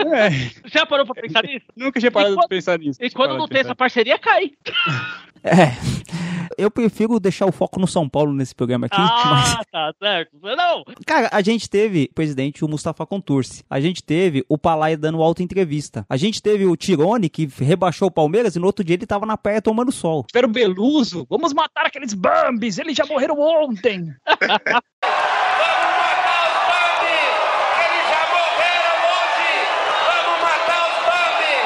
Speaker 4: É,
Speaker 3: Já parou pra pensar nisso?
Speaker 4: nunca tinha parado
Speaker 3: quando-
Speaker 4: de pensar nisso.
Speaker 3: E quando não tem essa parceria, cai.
Speaker 2: É. Eu prefiro deixar o foco no São Paulo nesse programa aqui, mas...
Speaker 3: Ah, tá certo. Não,
Speaker 2: Cara, a gente teve, presidente, o Mustafa Contursi. A gente teve o Palai dando alta entrevista. A gente teve o Tirone, que rebaixou o Palmeiras, e no outro dia ele tava na praia tomando sol.
Speaker 4: Espero Beluso. Vamos matar aqueles Bambis. Eles já morreram ontem.
Speaker 9: Vamos matar os Bambi! Eles já morreram hoje! Vamos matar os Bambi!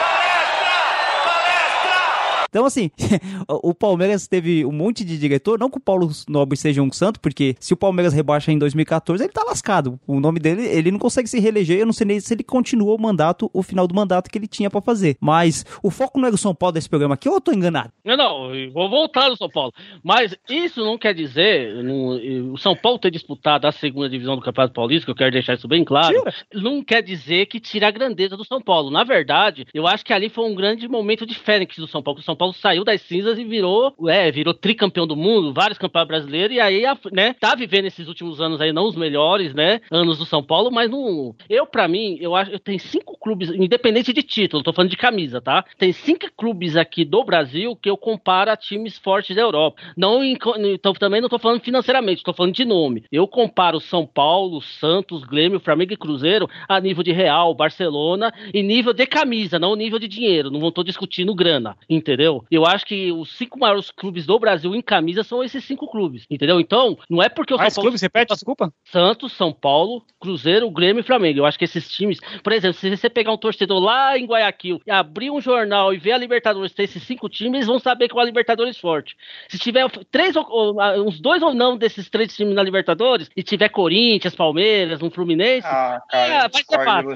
Speaker 9: Palestra! Palestra!
Speaker 2: Então, assim, o Palmeiras teve um monte de diretor. Não que o Paulo Nobre seja um santo, porque se o Palmeiras rebaixa em 2014, ele tá lascado. O nome dele, ele não consegue se reeleger. Eu não sei nem se ele continuou o mandato, o final do mandato que ele tinha pra fazer. Mas o foco não era o São Paulo desse programa aqui, ou eu tô enganado?
Speaker 3: não, não, vou voltar no São Paulo. Mas isso não quer dizer, não- o São Paulo ter disputado a segunda divisão do Campeonato Paulista, que eu quero deixar isso bem claro, não quer dizer que tira a grandeza do São Paulo. Na verdade, eu acho que ali foi um grande momento de fênix do São Paulo, que o São Paulo saiu das cinzas e virou, é, virou tricampeão do mundo, vários campeonatos brasileiros, e aí, né, tá vivendo esses últimos anos aí, não os melhores, né, anos do São Paulo, mas não... Eu, pra mim, eu acho, eu tenho cinco clubes, independente de título, tô falando de camisa, tá? Tem cinco clubes aqui do Brasil que eu comparo a times fortes da Europa. Não então, também não tô falando financeiramente, tô falando de nome. Eu comparo São Paulo, Santos, Grêmio, Flamengo e Cruzeiro a nível de Real, Barcelona e nível de camisa, não nível de dinheiro. Não tô discutindo grana, entendeu? Eu acho que os cinco maiores clubes do Brasil em camisa são esses cinco clubes, entendeu? Então, não é porque o
Speaker 4: Mais
Speaker 3: São Paulo
Speaker 4: clubes, repete, desculpa.
Speaker 3: Santos, São Paulo, Cruzeiro, Grêmio e Flamengo. Eu acho que esses times, por exemplo, se você pegar um torcedor lá em Guayaquil e abrir um jornal e ver a Libertadores ter esses cinco times, eles vão saber que é uma Libertadores forte. Se tiver três ou, ou, ah, uns dois ou não desses três times na Libertadores, e tiver Corinthians, Palmeiras, um Fluminense,
Speaker 1: Ah, cara,
Speaker 3: É,
Speaker 1: eu
Speaker 3: vai ser fácil.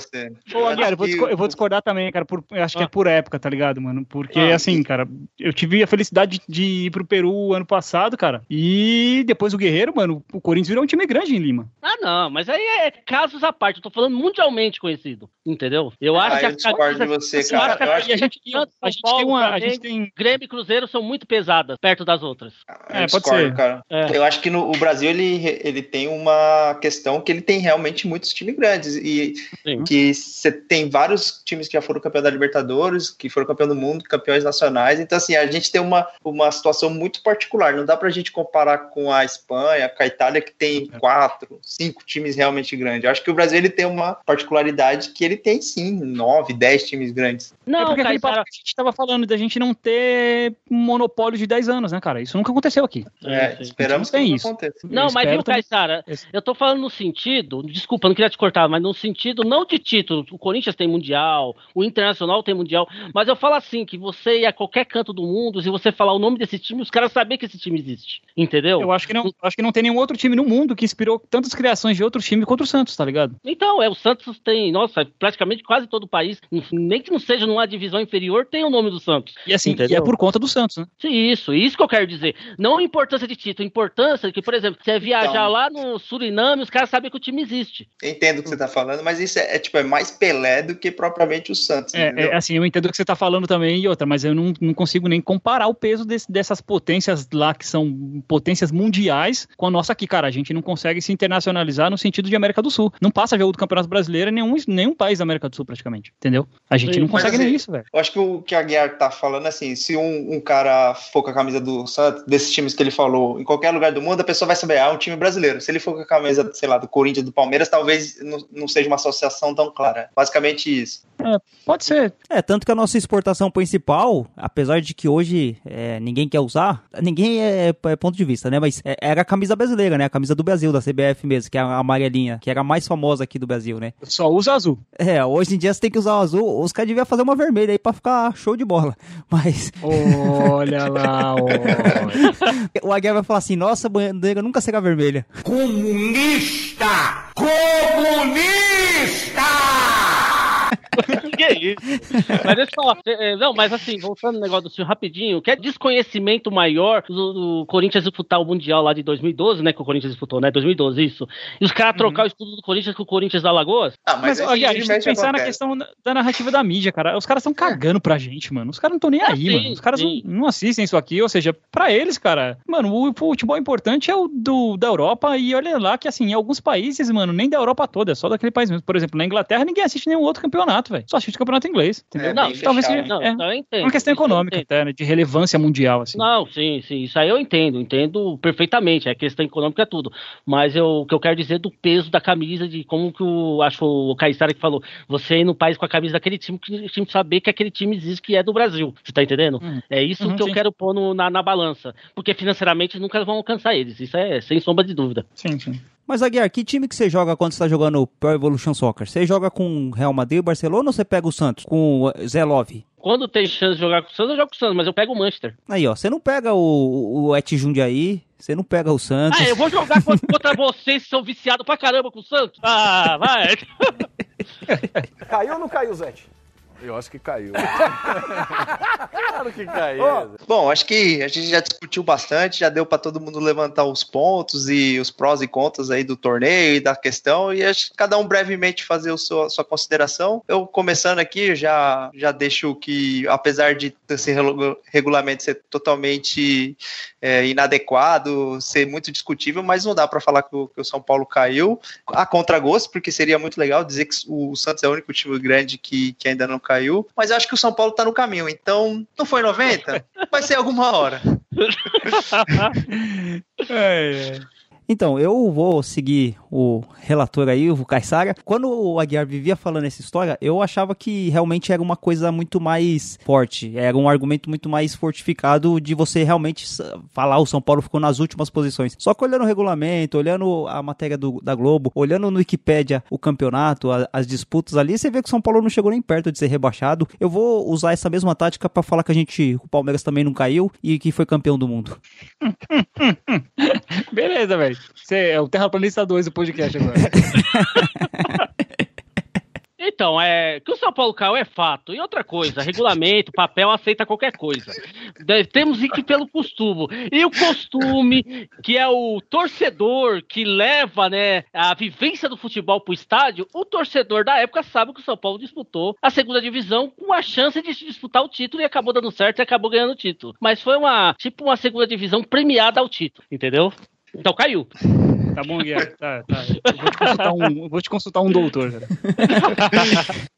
Speaker 1: Eu
Speaker 4: vou,
Speaker 1: que
Speaker 4: discor- eu vou discordar também, cara. Por, eu acho que é
Speaker 3: Ah.
Speaker 4: por época, tá ligado, mano? Porque,
Speaker 3: Ah,
Speaker 4: assim, cara, cara, eu tive a felicidade de, ir pro Peru ano passado, cara. E depois o Guerreiro, mano, o Corinthians virou um time grande em Lima.
Speaker 3: Ah, não, mas aí é casos à parte. Eu tô falando mundialmente conhecido, entendeu? Eu acho
Speaker 1: Ah,
Speaker 3: que
Speaker 1: eu discordo de você, cara. Eu acho
Speaker 4: E a
Speaker 1: que
Speaker 4: gente,
Speaker 3: Santos,
Speaker 4: a gente
Speaker 3: Paulo,
Speaker 4: tem uma. A gente tem.
Speaker 3: Grêmio e Cruzeiro são muito pesadas perto das outras.
Speaker 4: É,
Speaker 1: eu
Speaker 4: pode
Speaker 1: discordo,
Speaker 4: ser.
Speaker 1: cara.
Speaker 3: É.
Speaker 1: Eu acho que no, o Brasil ele, ele tem uma questão que ele tem realmente muitos times grandes e
Speaker 3: Sim.
Speaker 1: que você tem vários times que já foram campeão da Libertadores, que foram campeão do mundo, campeões nacionais. Então assim, a gente tem uma, uma situação muito particular. Não dá pra gente comparar com a Espanha, com a Itália que tem
Speaker 4: É.
Speaker 1: quatro, cinco times realmente grandes. Eu acho que o Brasil ele tem uma particularidade que ele tem sim nove, dez times grandes.
Speaker 4: é
Speaker 3: Não,
Speaker 4: porque aquele papo
Speaker 3: Caetano,
Speaker 4: que a gente tava falando da gente não ter um monopólio de 10 anos, né, cara? Isso nunca aconteceu aqui.
Speaker 1: É,
Speaker 3: sim.
Speaker 1: esperamos
Speaker 4: A
Speaker 1: que
Speaker 4: isso.
Speaker 1: aconteça.
Speaker 3: Não,
Speaker 4: Eu
Speaker 3: mas viu, Caissara, eu tô falando no sentido, desculpa, não queria te cortar, mas no sentido não de título. O Corinthians tem Mundial, o Internacional tem Mundial, mas eu falo assim, que você ir a qualquer canto do mundo, se você falar o nome desse time, os caras sabem que esse time existe, entendeu?
Speaker 4: Eu acho que, não, acho que não tem nenhum outro time no mundo que inspirou tantas criações de outros times contra o Santos, tá ligado?
Speaker 3: Então, é, o Santos tem, nossa, praticamente quase todo o país, nem que não seja numa divisão inferior, tem o nome do Santos.
Speaker 4: E assim,
Speaker 3: Entendeu?
Speaker 4: e é por conta do Santos, né?
Speaker 3: Sim, Isso, isso que eu quero dizer. Não a importância de título, a importância que, por exemplo, você viajar
Speaker 1: Então-
Speaker 3: lá no Suriname, os caras sabem que o time existe.
Speaker 1: Eu entendo o que você tá falando, mas isso é, é, tipo, é mais Pelé do que propriamente o Santos.
Speaker 4: É, é, assim, eu entendo o que você tá falando também e outra, mas eu não, não consigo nem comparar o peso desse- dessas potências lá que são potências mundiais com a nossa aqui, cara. A gente não consegue se internacionalizar no sentido de América do Sul. Não passa jogo do Campeonato Brasileiro em nenhum, nenhum país da América do Sul, praticamente. Entendeu? A gente
Speaker 3: Sim,
Speaker 4: não consegue
Speaker 1: assim,
Speaker 4: nem isso, velho.
Speaker 1: Eu acho que o que a Guiar tá falando é assim, se um, um cara for com a camisa do Santos, desses times que ele falou, em qualquer lugar do mundo, a pessoa vai saber, ah, é um time brasileiro. Se ele for com a camisa, sei lá, do Corinthians, do Palmeiras, talvez não, não seja uma associação tão clara. Basicamente isso.
Speaker 4: Pode ser.
Speaker 2: É, tanto que a nossa exportação principal, apesar de que hoje é, ninguém quer usar, ninguém é, é ponto de vista, né? Mas é- era a camisa brasileira, né? A camisa do Brasil, da CBF mesmo, que é a amarelinha, que era a mais famosa aqui do Brasil, né?
Speaker 4: Só usa azul.
Speaker 2: É, hoje em dia você tem que usar o azul, os caras deviam fazer uma vermelha aí pra ficar show de bola. Mas
Speaker 4: Olha lá, olha.
Speaker 2: o Aguiar vai falar assim: nossa, a bandeira nunca será vermelha.
Speaker 9: Comunista! Comunista!
Speaker 3: que é isso? Mas deixa eu falar. é, Não, mas assim, voltando no negócio do senhor rapidinho, que é desconhecimento maior do, do Corinthians disputar o Mundial lá de 2012, né? Que o Corinthians disputou, né? 2012, isso. E os caras trocar o estudo do Corinthians com o Corinthians da Lagoas?
Speaker 1: Ah,
Speaker 4: Mas,
Speaker 1: mas,
Speaker 4: olha, a gente tem que pensar na questão da- narrativa da mídia, cara. Os caras estão cagando pra gente, mano. Os caras não estão nem
Speaker 3: Ah,
Speaker 4: aí,
Speaker 3: sim,
Speaker 4: mano. Os caras não, não assistem isso aqui, ou seja, pra eles, cara, mano, o futebol importante é o do, da Europa e olha lá que, assim, em alguns países, mano, nem da Europa toda, é só daquele país mesmo. Por exemplo, na Inglaterra, ninguém assiste nenhum outro campeonato, velho. Só assiste o campeonato inglês, entendeu?
Speaker 1: É,
Speaker 3: não,
Speaker 4: talvez
Speaker 1: fechado.
Speaker 4: seja-
Speaker 3: Não,
Speaker 4: é,
Speaker 3: não, eu entendo.
Speaker 4: uma questão
Speaker 3: eu
Speaker 4: econômica até, né, de relevância mundial, assim.
Speaker 3: Não, sim, sim, isso aí eu entendo, entendo perfeitamente, a questão econômica é tudo. Mas eu, o que eu quero dizer do peso da camisa, de como que o, acho o Caissara que falou, você ir no país com a camisa daquele time, que o time saber que aquele time existe que é do Brasil, você tá entendendo?
Speaker 4: Uhum.
Speaker 3: É isso
Speaker 4: Uhum,
Speaker 3: que eu
Speaker 4: sim.
Speaker 3: quero pôr no- na, na balança, porque financeiramente nunca vão alcançar eles, isso é sem sombra de dúvida.
Speaker 4: Sim, sim.
Speaker 2: Mas Aguiar, que time que você joga quando você tá jogando Pro Evolution Soccer? Você joga com Real Madrid, Barcelona ou você pega o Santos com o Zé Love?
Speaker 3: Quando tem chance de jogar com o Santos, eu jogo com o Santos, mas eu pego o Manchester.
Speaker 2: Aí, ó, você não pega o, o Et Jundiaí, você não pega o Santos.
Speaker 3: Ah, eu vou jogar contra, contra vocês que são viciados pra caramba com o Santos? Ah, vai!
Speaker 6: Caiu ou não caiu, Zete? Eu acho que caiu.
Speaker 11: Claro que caiu.
Speaker 1: Bom, acho que a gente já discutiu bastante, já deu para todo mundo levantar os pontos e os prós e contras aí do torneio e da questão, e acho que cada um brevemente fazer a sua consideração. Eu começando aqui, já, já deixo que, apesar de esse regu- regulamento ser totalmente é, inadequado, ser muito discutível, mas não dá para falar que o, que o São Paulo caiu a contragosto, porque seria muito legal dizer que o Santos é o único time grande que, que ainda não caiu, mas eu acho que o São Paulo tá no caminho, então não foi 90? Vai ser alguma hora.
Speaker 4: É, é.
Speaker 2: Então, eu vou seguir o relator aí, o Caissara. Quando o Aguiar vivia falando essa história, eu achava que realmente era uma coisa muito mais forte. Era um argumento muito mais fortificado de você realmente falar o São Paulo ficou nas últimas posições. Só que olhando o regulamento, olhando a matéria do- da Globo, olhando no Wikipédia o campeonato, a- as disputas ali, você vê que o São Paulo não chegou nem perto de ser rebaixado. Eu vou usar essa mesma tática pra falar que a gente, o Palmeiras também não caiu e que foi campeão do mundo.
Speaker 4: Beleza, velho. Você é o Terraplanista 2 do podcast agora.
Speaker 3: Então, é que o São Paulo caiu é fato. E outra coisa, regulamento, papel aceita qualquer coisa. Temos que ir pelo costume. E o costume, que é o torcedor que leva né, a vivência do futebol pro estádio, o torcedor da época sabe que o São Paulo disputou a segunda divisão com a chance de disputar o título e acabou dando certo e acabou ganhando o título. Mas foi uma, tipo, uma segunda divisão premiada ao título, entendeu? Então caiu.
Speaker 4: Tá bom, Guilherme. Tá, tá. Eu vou te consultar um, vou te consultar um doutor, cara.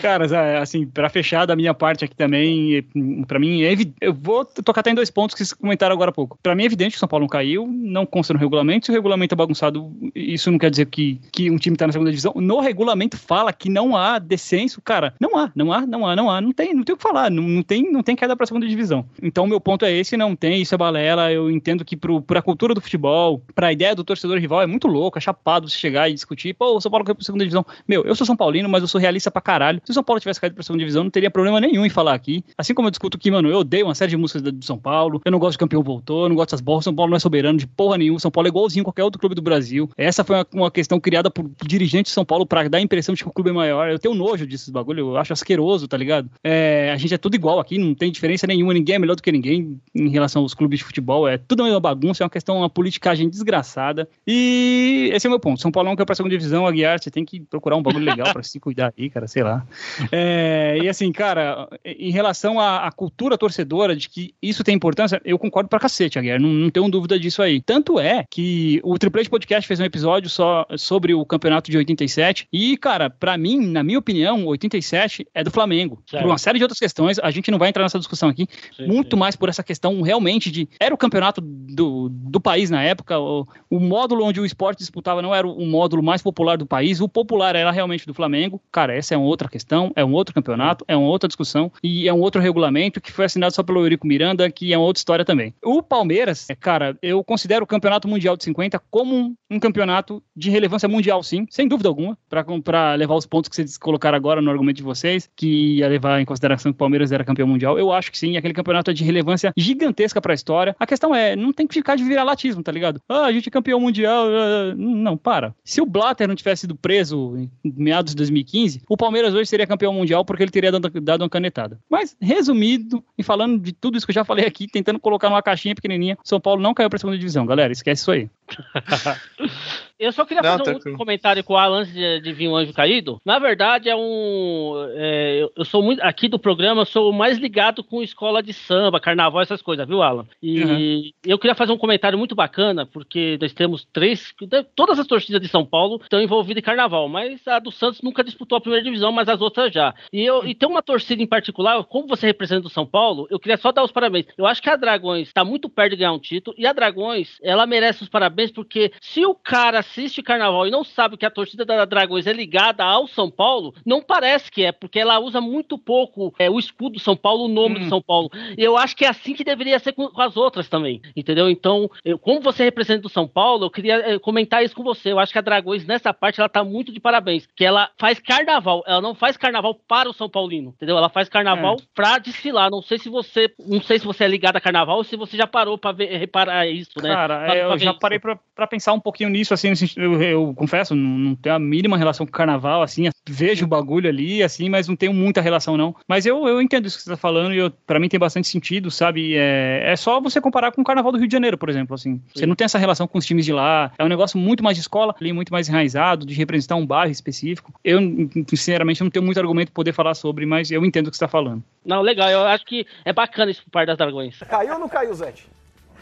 Speaker 4: Cara, assim, para fechar da minha parte aqui também, para mim, é eu vou tocar até em dois pontos que vocês comentaram agora há pouco. Para mim é evidente que o São Paulo não caiu, não consta no regulamento. Se o regulamento é bagunçado, isso não quer dizer que, que um time tá na segunda divisão. No regulamento fala que não há descenso. Cara, não há, não há, não há, não há. Não tem, não tem o que falar. Não, não, tem, não tem queda pra segunda divisão. Então, meu ponto é esse: não tem, isso é balela. Eu entendo que pro, pra cultura do futebol, pra ideia do torcedor rival, é muito louco, é chapado você chegar e discutir. Pô, o São Paulo caiu pra segunda divisão. Meu, eu sou São Paulino, mas eu sou realista pra caralho. Se o São Paulo tivesse caído pra segunda divisão, não teria problema nenhum em falar aqui. Assim como eu discuto que, mano, eu odeio uma série de músicas do São Paulo, eu não gosto de campeão voltou, eu não gosto das bolas, São Paulo não é soberano de porra nenhuma, São Paulo é igualzinho a qualquer outro clube do Brasil. Essa foi uma, uma questão criada por dirigentes de São Paulo pra dar a impressão de que o clube é maior. Eu tenho nojo desses bagulho, eu acho asqueroso, tá ligado? É, a gente é tudo igual aqui, não tem diferença nenhuma, ninguém é melhor do que ninguém em relação aos clubes de futebol, é tudo a mesma bagunça, é uma questão, uma politicagem desgraçada. E esse é o meu ponto. São Paulo não quer pra segunda divisão, Aguiar, você tem que procurar um bagulho legal pra se cuidar aí, cara, sei lá. É, e assim, cara, em relação à, à, cultura torcedora, de que isso tem importância, eu concordo pra cacete, Aguiar, não, não tenho dúvida disso aí. Tanto é que o Triple H Podcast fez um episódio só sobre o campeonato de 87, e, cara, pra mim, na minha opinião, 87 é do Flamengo. Certo. Por uma série de outras questões, a gente não vai entrar nessa discussão aqui, sim, muito sim. mais por essa questão realmente de. Era o campeonato do, do país na época, o, o módulo onde o esporte disputava não era o módulo mais popular do país, o popular era realmente do Flamengo. Cara, essa é uma outra questão, é um outro campeonato, é uma outra discussão e é um outro regulamento que foi assinado só pelo Eurico Miranda, que é uma outra história também. O Palmeiras, é, cara, eu considero o Campeonato Mundial de 50 como um, um campeonato de relevância mundial, sim, sem dúvida alguma, para levar os pontos que vocês colocaram agora no argumento de vocês, que ia levar em consideração que o Palmeiras era campeão mundial. Eu acho que sim, aquele campeonato é de relevância gigantesca para a história. A questão é, não tem que ficar de viralatismo, tá ligado? Ah, a gente é campeão mundial. Uh, não, para. Se o Blatter não tivesse sido preso em meados de 2015, o Palmeiras hoje seria campeão mundial porque ele teria dado, dado uma canetada. Mas, resumido, e falando de tudo isso que eu já falei aqui, tentando colocar numa caixinha pequenininha, São Paulo não caiu pra segunda divisão, galera. Esquece isso aí.
Speaker 3: Eu só queria não, fazer um outro comentário com o Alan antes de, de vir um anjo caído. Na verdade, é um. É, eu sou muito. Aqui do programa, eu sou mais ligado com escola de samba, carnaval, essas coisas, viu, Alan? E uhum. eu queria fazer um comentário muito bacana, porque nós temos três. Todas as torcidas de São Paulo estão envolvidas em carnaval, mas a do Santos nunca disputou a primeira divisão, mas as outras já. E, eu, e tem uma torcida em particular, como você representa o São Paulo, eu queria só dar os parabéns. Eu acho que a Dragões está muito perto de ganhar um título, e a Dragões, ela merece os parabéns, porque se o cara assiste carnaval e não sabe que a torcida da Dragões é ligada ao São Paulo, não parece que é, porque ela usa muito pouco é, o escudo do São Paulo, o nome hum. do São Paulo. E eu acho que é assim que deveria ser com, com as outras também, entendeu? Então, eu, como você representa o São Paulo, eu queria é, comentar isso com você. Eu acho que a Dragões, nessa parte, ela tá muito de parabéns. Que ela faz carnaval, ela não faz carnaval para o São Paulino, entendeu? Ela faz carnaval é. pra desfilar. Não sei se você. Não sei se você é ligado a carnaval ou se você já parou pra ver, reparar isso, né?
Speaker 4: Cara, pra, eu já isso. parei pra, pra, pensar um pouquinho nisso, assim, eu, eu confesso, não, não tenho a mínima relação com carnaval, assim, vejo o bagulho ali, assim, mas não tenho muita relação, não. Mas eu, eu entendo isso que você tá falando e eu, pra mim tem bastante sentido, sabe? É, é só você comparar com o carnaval do Rio de Janeiro, por exemplo, assim. Sim. Você não tem essa relação com os times de lá, é um negócio muito mais de escola, ali, muito mais enraizado, de representar um bairro específico. Eu, sinceramente, não tenho muito argumento pra poder falar sobre, mas eu entendo o que você tá falando.
Speaker 3: Não, legal, eu acho que é bacana isso por parte das Dragões.
Speaker 6: Caiu ou não caiu, Zé?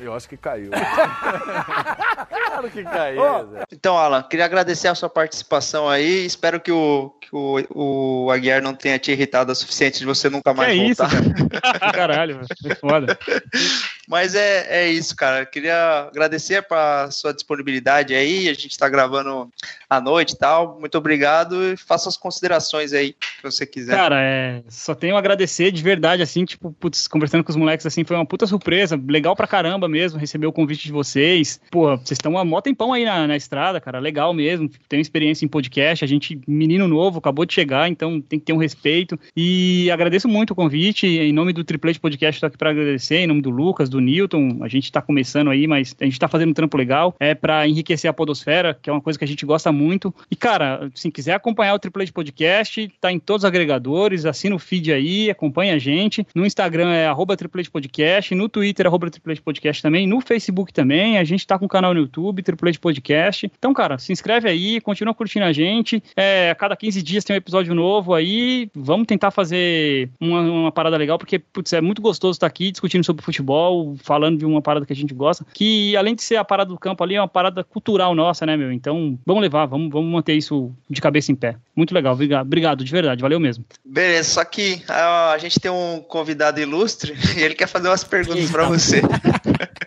Speaker 11: Eu acho que caiu. claro que caiu. Oh.
Speaker 1: Então, Alan, queria agradecer a sua participação aí. Espero que o, que o, o Aguiar não tenha te irritado o suficiente de você nunca mais
Speaker 4: que
Speaker 1: voltar.
Speaker 4: É isso, cara. Caralho, foi foda.
Speaker 1: Mas é, é isso, cara. Queria agradecer para sua disponibilidade aí. A gente está gravando à noite e tal. Muito obrigado e faça as considerações aí que você quiser.
Speaker 4: Cara, é, só tenho a agradecer de verdade, assim, tipo, putz, conversando com os moleques, assim, foi uma puta surpresa. Legal pra caramba mesmo receber o convite de vocês. Pô, vocês estão uma mó tempão aí na, na estrada, cara. Legal mesmo. Tenho experiência em podcast. A gente, menino novo, acabou de chegar, então tem que ter um respeito. E agradeço muito o convite. Em nome do Triplete Podcast, estou aqui para agradecer. Em nome do Lucas, do o Newton, a gente tá começando aí, mas a gente tá fazendo um trampo legal, é para enriquecer a podosfera, que é uma coisa que a gente gosta muito. E, cara, se quiser acompanhar o Triple H Podcast, tá em todos os agregadores, assina o feed aí, acompanha a gente. No Instagram é arroba Triple H Podcast, no Twitter arroba Triple H Podcast também, no Facebook também, a gente tá com o canal no YouTube, Triple H Podcast. Então, cara, se inscreve aí, continua curtindo a gente. É, a cada 15 dias tem um episódio novo aí. Vamos tentar fazer uma, uma parada legal, porque, putz, é muito gostoso estar aqui discutindo sobre futebol, falando de uma parada que a gente gosta, que além de ser a parada do campo ali, é uma parada cultural nossa, né, meu? Então, vamos levar, vamos, vamos manter isso de cabeça em pé. Muito legal, obrigado, obrigado de verdade, valeu mesmo.
Speaker 1: Beleza, só que a, a gente tem um convidado ilustre e ele quer fazer umas perguntas para você.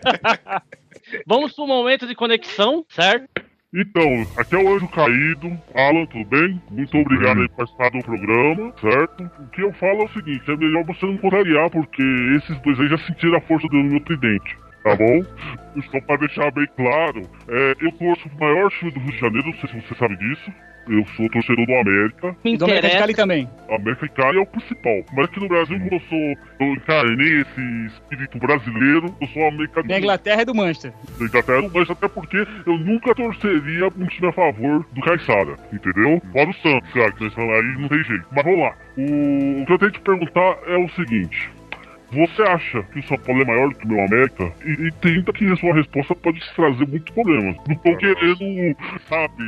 Speaker 3: Vamos pro momento de conexão, certo?
Speaker 12: Então, aqui é o Anjo Caído. Alan, tudo bem? Muito obrigado aí por participar do programa, certo? O que eu falo é o seguinte, é melhor você não contrariar, porque esses dois aí já sentiram a força do meu tridente. Tá bom? Só pra deixar bem claro, é, eu torço o maior time do Rio de Janeiro, não sei se você sabe disso. Eu sou torcedor do América.
Speaker 4: Me do América de Cali também.
Speaker 12: América de Cali é o principal. Mas aqui no Brasil, como eu sou, eu encarnei esse espírito brasileiro, eu sou americano.
Speaker 4: Da Inglaterra e do Manchester.
Speaker 12: Da Inglaterra e do Manchester, até porque eu nunca torceria um time a favor do Caixara, entendeu? Fora o Santos, claro, que aí não tem jeito. Mas vamos lá. O, o que eu tenho que te perguntar é o seguinte. Você acha que o São Paulo é maior do que o meu América? E, tenta que a sua resposta pode te trazer muitos problemas. Não tô querendo, sabe,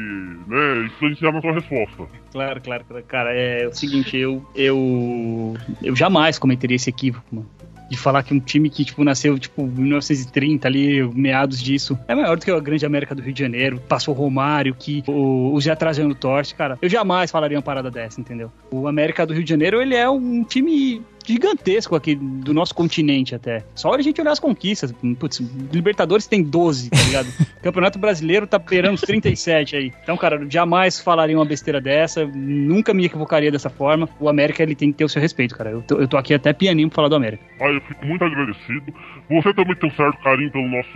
Speaker 12: né, influenciar na sua resposta.
Speaker 4: Claro, claro, cara. É o seguinte, eu, eu, eu jamais cometeria esse equívoco, mano de falar que um time que, tipo, nasceu, tipo, em 1930 ali, meados disso, é maior do que a grande América do Rio de Janeiro, passou Romário, que o, o Zé Trajano torce, cara, eu jamais falaria uma parada dessa, entendeu? O América do Rio de Janeiro, ele é um time gigantesco aqui do nosso continente até. Só a gente olhar as conquistas. Putz, Libertadores tem 12, tá ligado? Campeonato Brasileiro tá beirando os 37 aí. Então, cara, eu jamais falaria uma besteira dessa, nunca me equivocaria dessa forma. O América, ele tem que ter o seu respeito, cara. Eu tô, eu tô aqui até pianinho pra falar do América.
Speaker 12: Ah, eu fico muito agradecido. Você também tem um certo carinho pelo nosso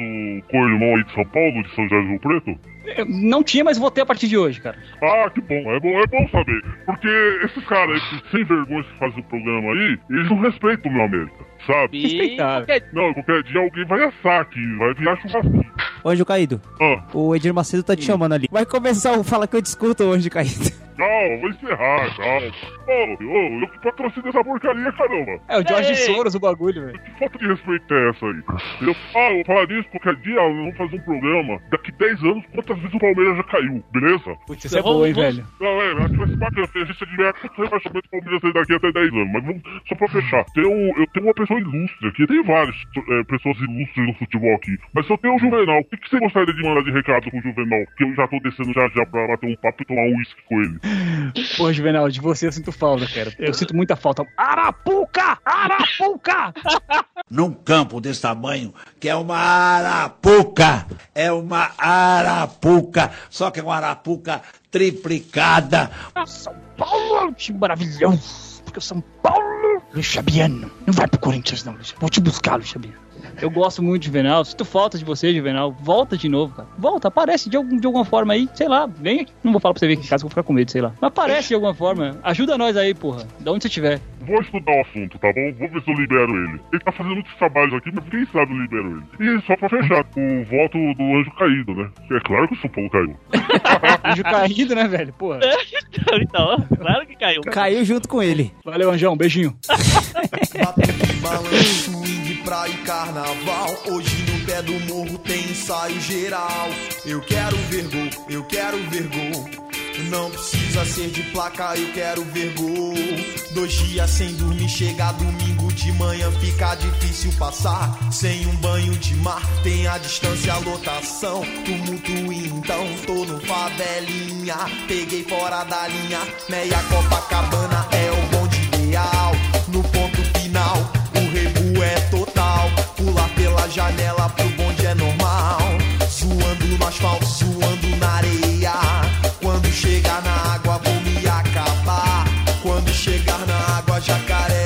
Speaker 12: co-irmão aí de São Paulo, de São José do Rio Preto?
Speaker 4: Não tinha, mas vou ter a partir de hoje, cara.
Speaker 12: Ah, que bom. É bom, é bom saber. Porque esses caras, esses sem vergonhas que fazem o programa aí, eles não respeitam o meu América, sabe?
Speaker 4: Respeitar.
Speaker 12: Não, qualquer dia alguém vai assar aqui, vai virar churrasquinho.
Speaker 2: Anjo Caído.
Speaker 12: Ah.
Speaker 2: O Edir Macedo tá te chamando ali. Vai começar o Fala que eu discuto, Anjo Caído.
Speaker 12: Calma, vou encerrar, calma. Ô, ô, eu que patrocino essa porcaria, caramba.
Speaker 4: É o George Soros o bagulho, velho.
Speaker 12: Que falta de respeito é essa aí? Eu falo, falar disso, qualquer dia nós vamos fazer um programa. Daqui 10 anos, quantas vezes o Palmeiras já caiu, beleza?
Speaker 4: Putz, isso é bom, hein, velho?
Speaker 12: Não, é, acho que vai ser bacana. A gente tiver quantos rebaixamentos o Palmeiras tem daqui até 10 anos. Mas vamos, só pra fechar, tem um, eu tenho uma pessoa ilustre aqui, tem várias é, pessoas ilustres no futebol aqui. Mas se eu tenho o Juvenal, o que, que você gostaria de mandar de recado pro Juvenal? Que eu já tô descendo já já pra bater um papo e tomar um uísque com ele.
Speaker 4: Pô, Juvenal, de você eu sinto falta, cara. Eu sinto muita falta. Arapuca! Arapuca!
Speaker 13: Num campo desse tamanho, que é uma arapuca! É uma arapuca! Só que é uma arapuca triplicada.
Speaker 4: São Paulo é um time maravilhoso! Porque o São Paulo, Luiz Fabiano, não vai pro Corinthians não, Luiz. Vou te buscar, Luiz Fabiano. Eu gosto muito de Juvenal. Sinto falta de você, Juvenal. Volta de novo, cara. Volta, aparece de, algum, de alguma forma aí. Sei lá, vem aqui. Não vou falar pra você vir aqui em casa, vou ficar com medo, sei lá. Mas aparece de alguma forma. Ajuda nós aí, porra. Da onde você estiver.
Speaker 12: Vou estudar o assunto, tá bom? Vou ver se eu libero ele. Ele tá fazendo muitos trabalhos aqui, mas quem sabe eu libero ele. E só pra fechar, o voto do anjo caído, né? É claro que o São Paulo caiu.
Speaker 4: anjo caído, né, velho? Porra.
Speaker 3: então, então, claro que caiu.
Speaker 2: Caiu junto com ele.
Speaker 4: Valeu, Anjão. Beijinho.
Speaker 9: Balanço, swing, praia e carnaval. Hoje no pé do morro tem ensaio geral. Eu quero ver gol, eu quero ver gol. Não precisa ser de placa, eu quero ver gol. Dois dias sem dormir, chega domingo de manhã, fica difícil passar. Sem um banho de mar, tem a distância, a lotação. Tumulto então, tô no favelinha. Peguei fora da linha, meia Copacabana é o bonde ideal. Pular pela janela pro bonde é normal. Suando no asfalto, suando na areia. Quando chegar na água, vou me acabar. Quando chegar na água, jacaré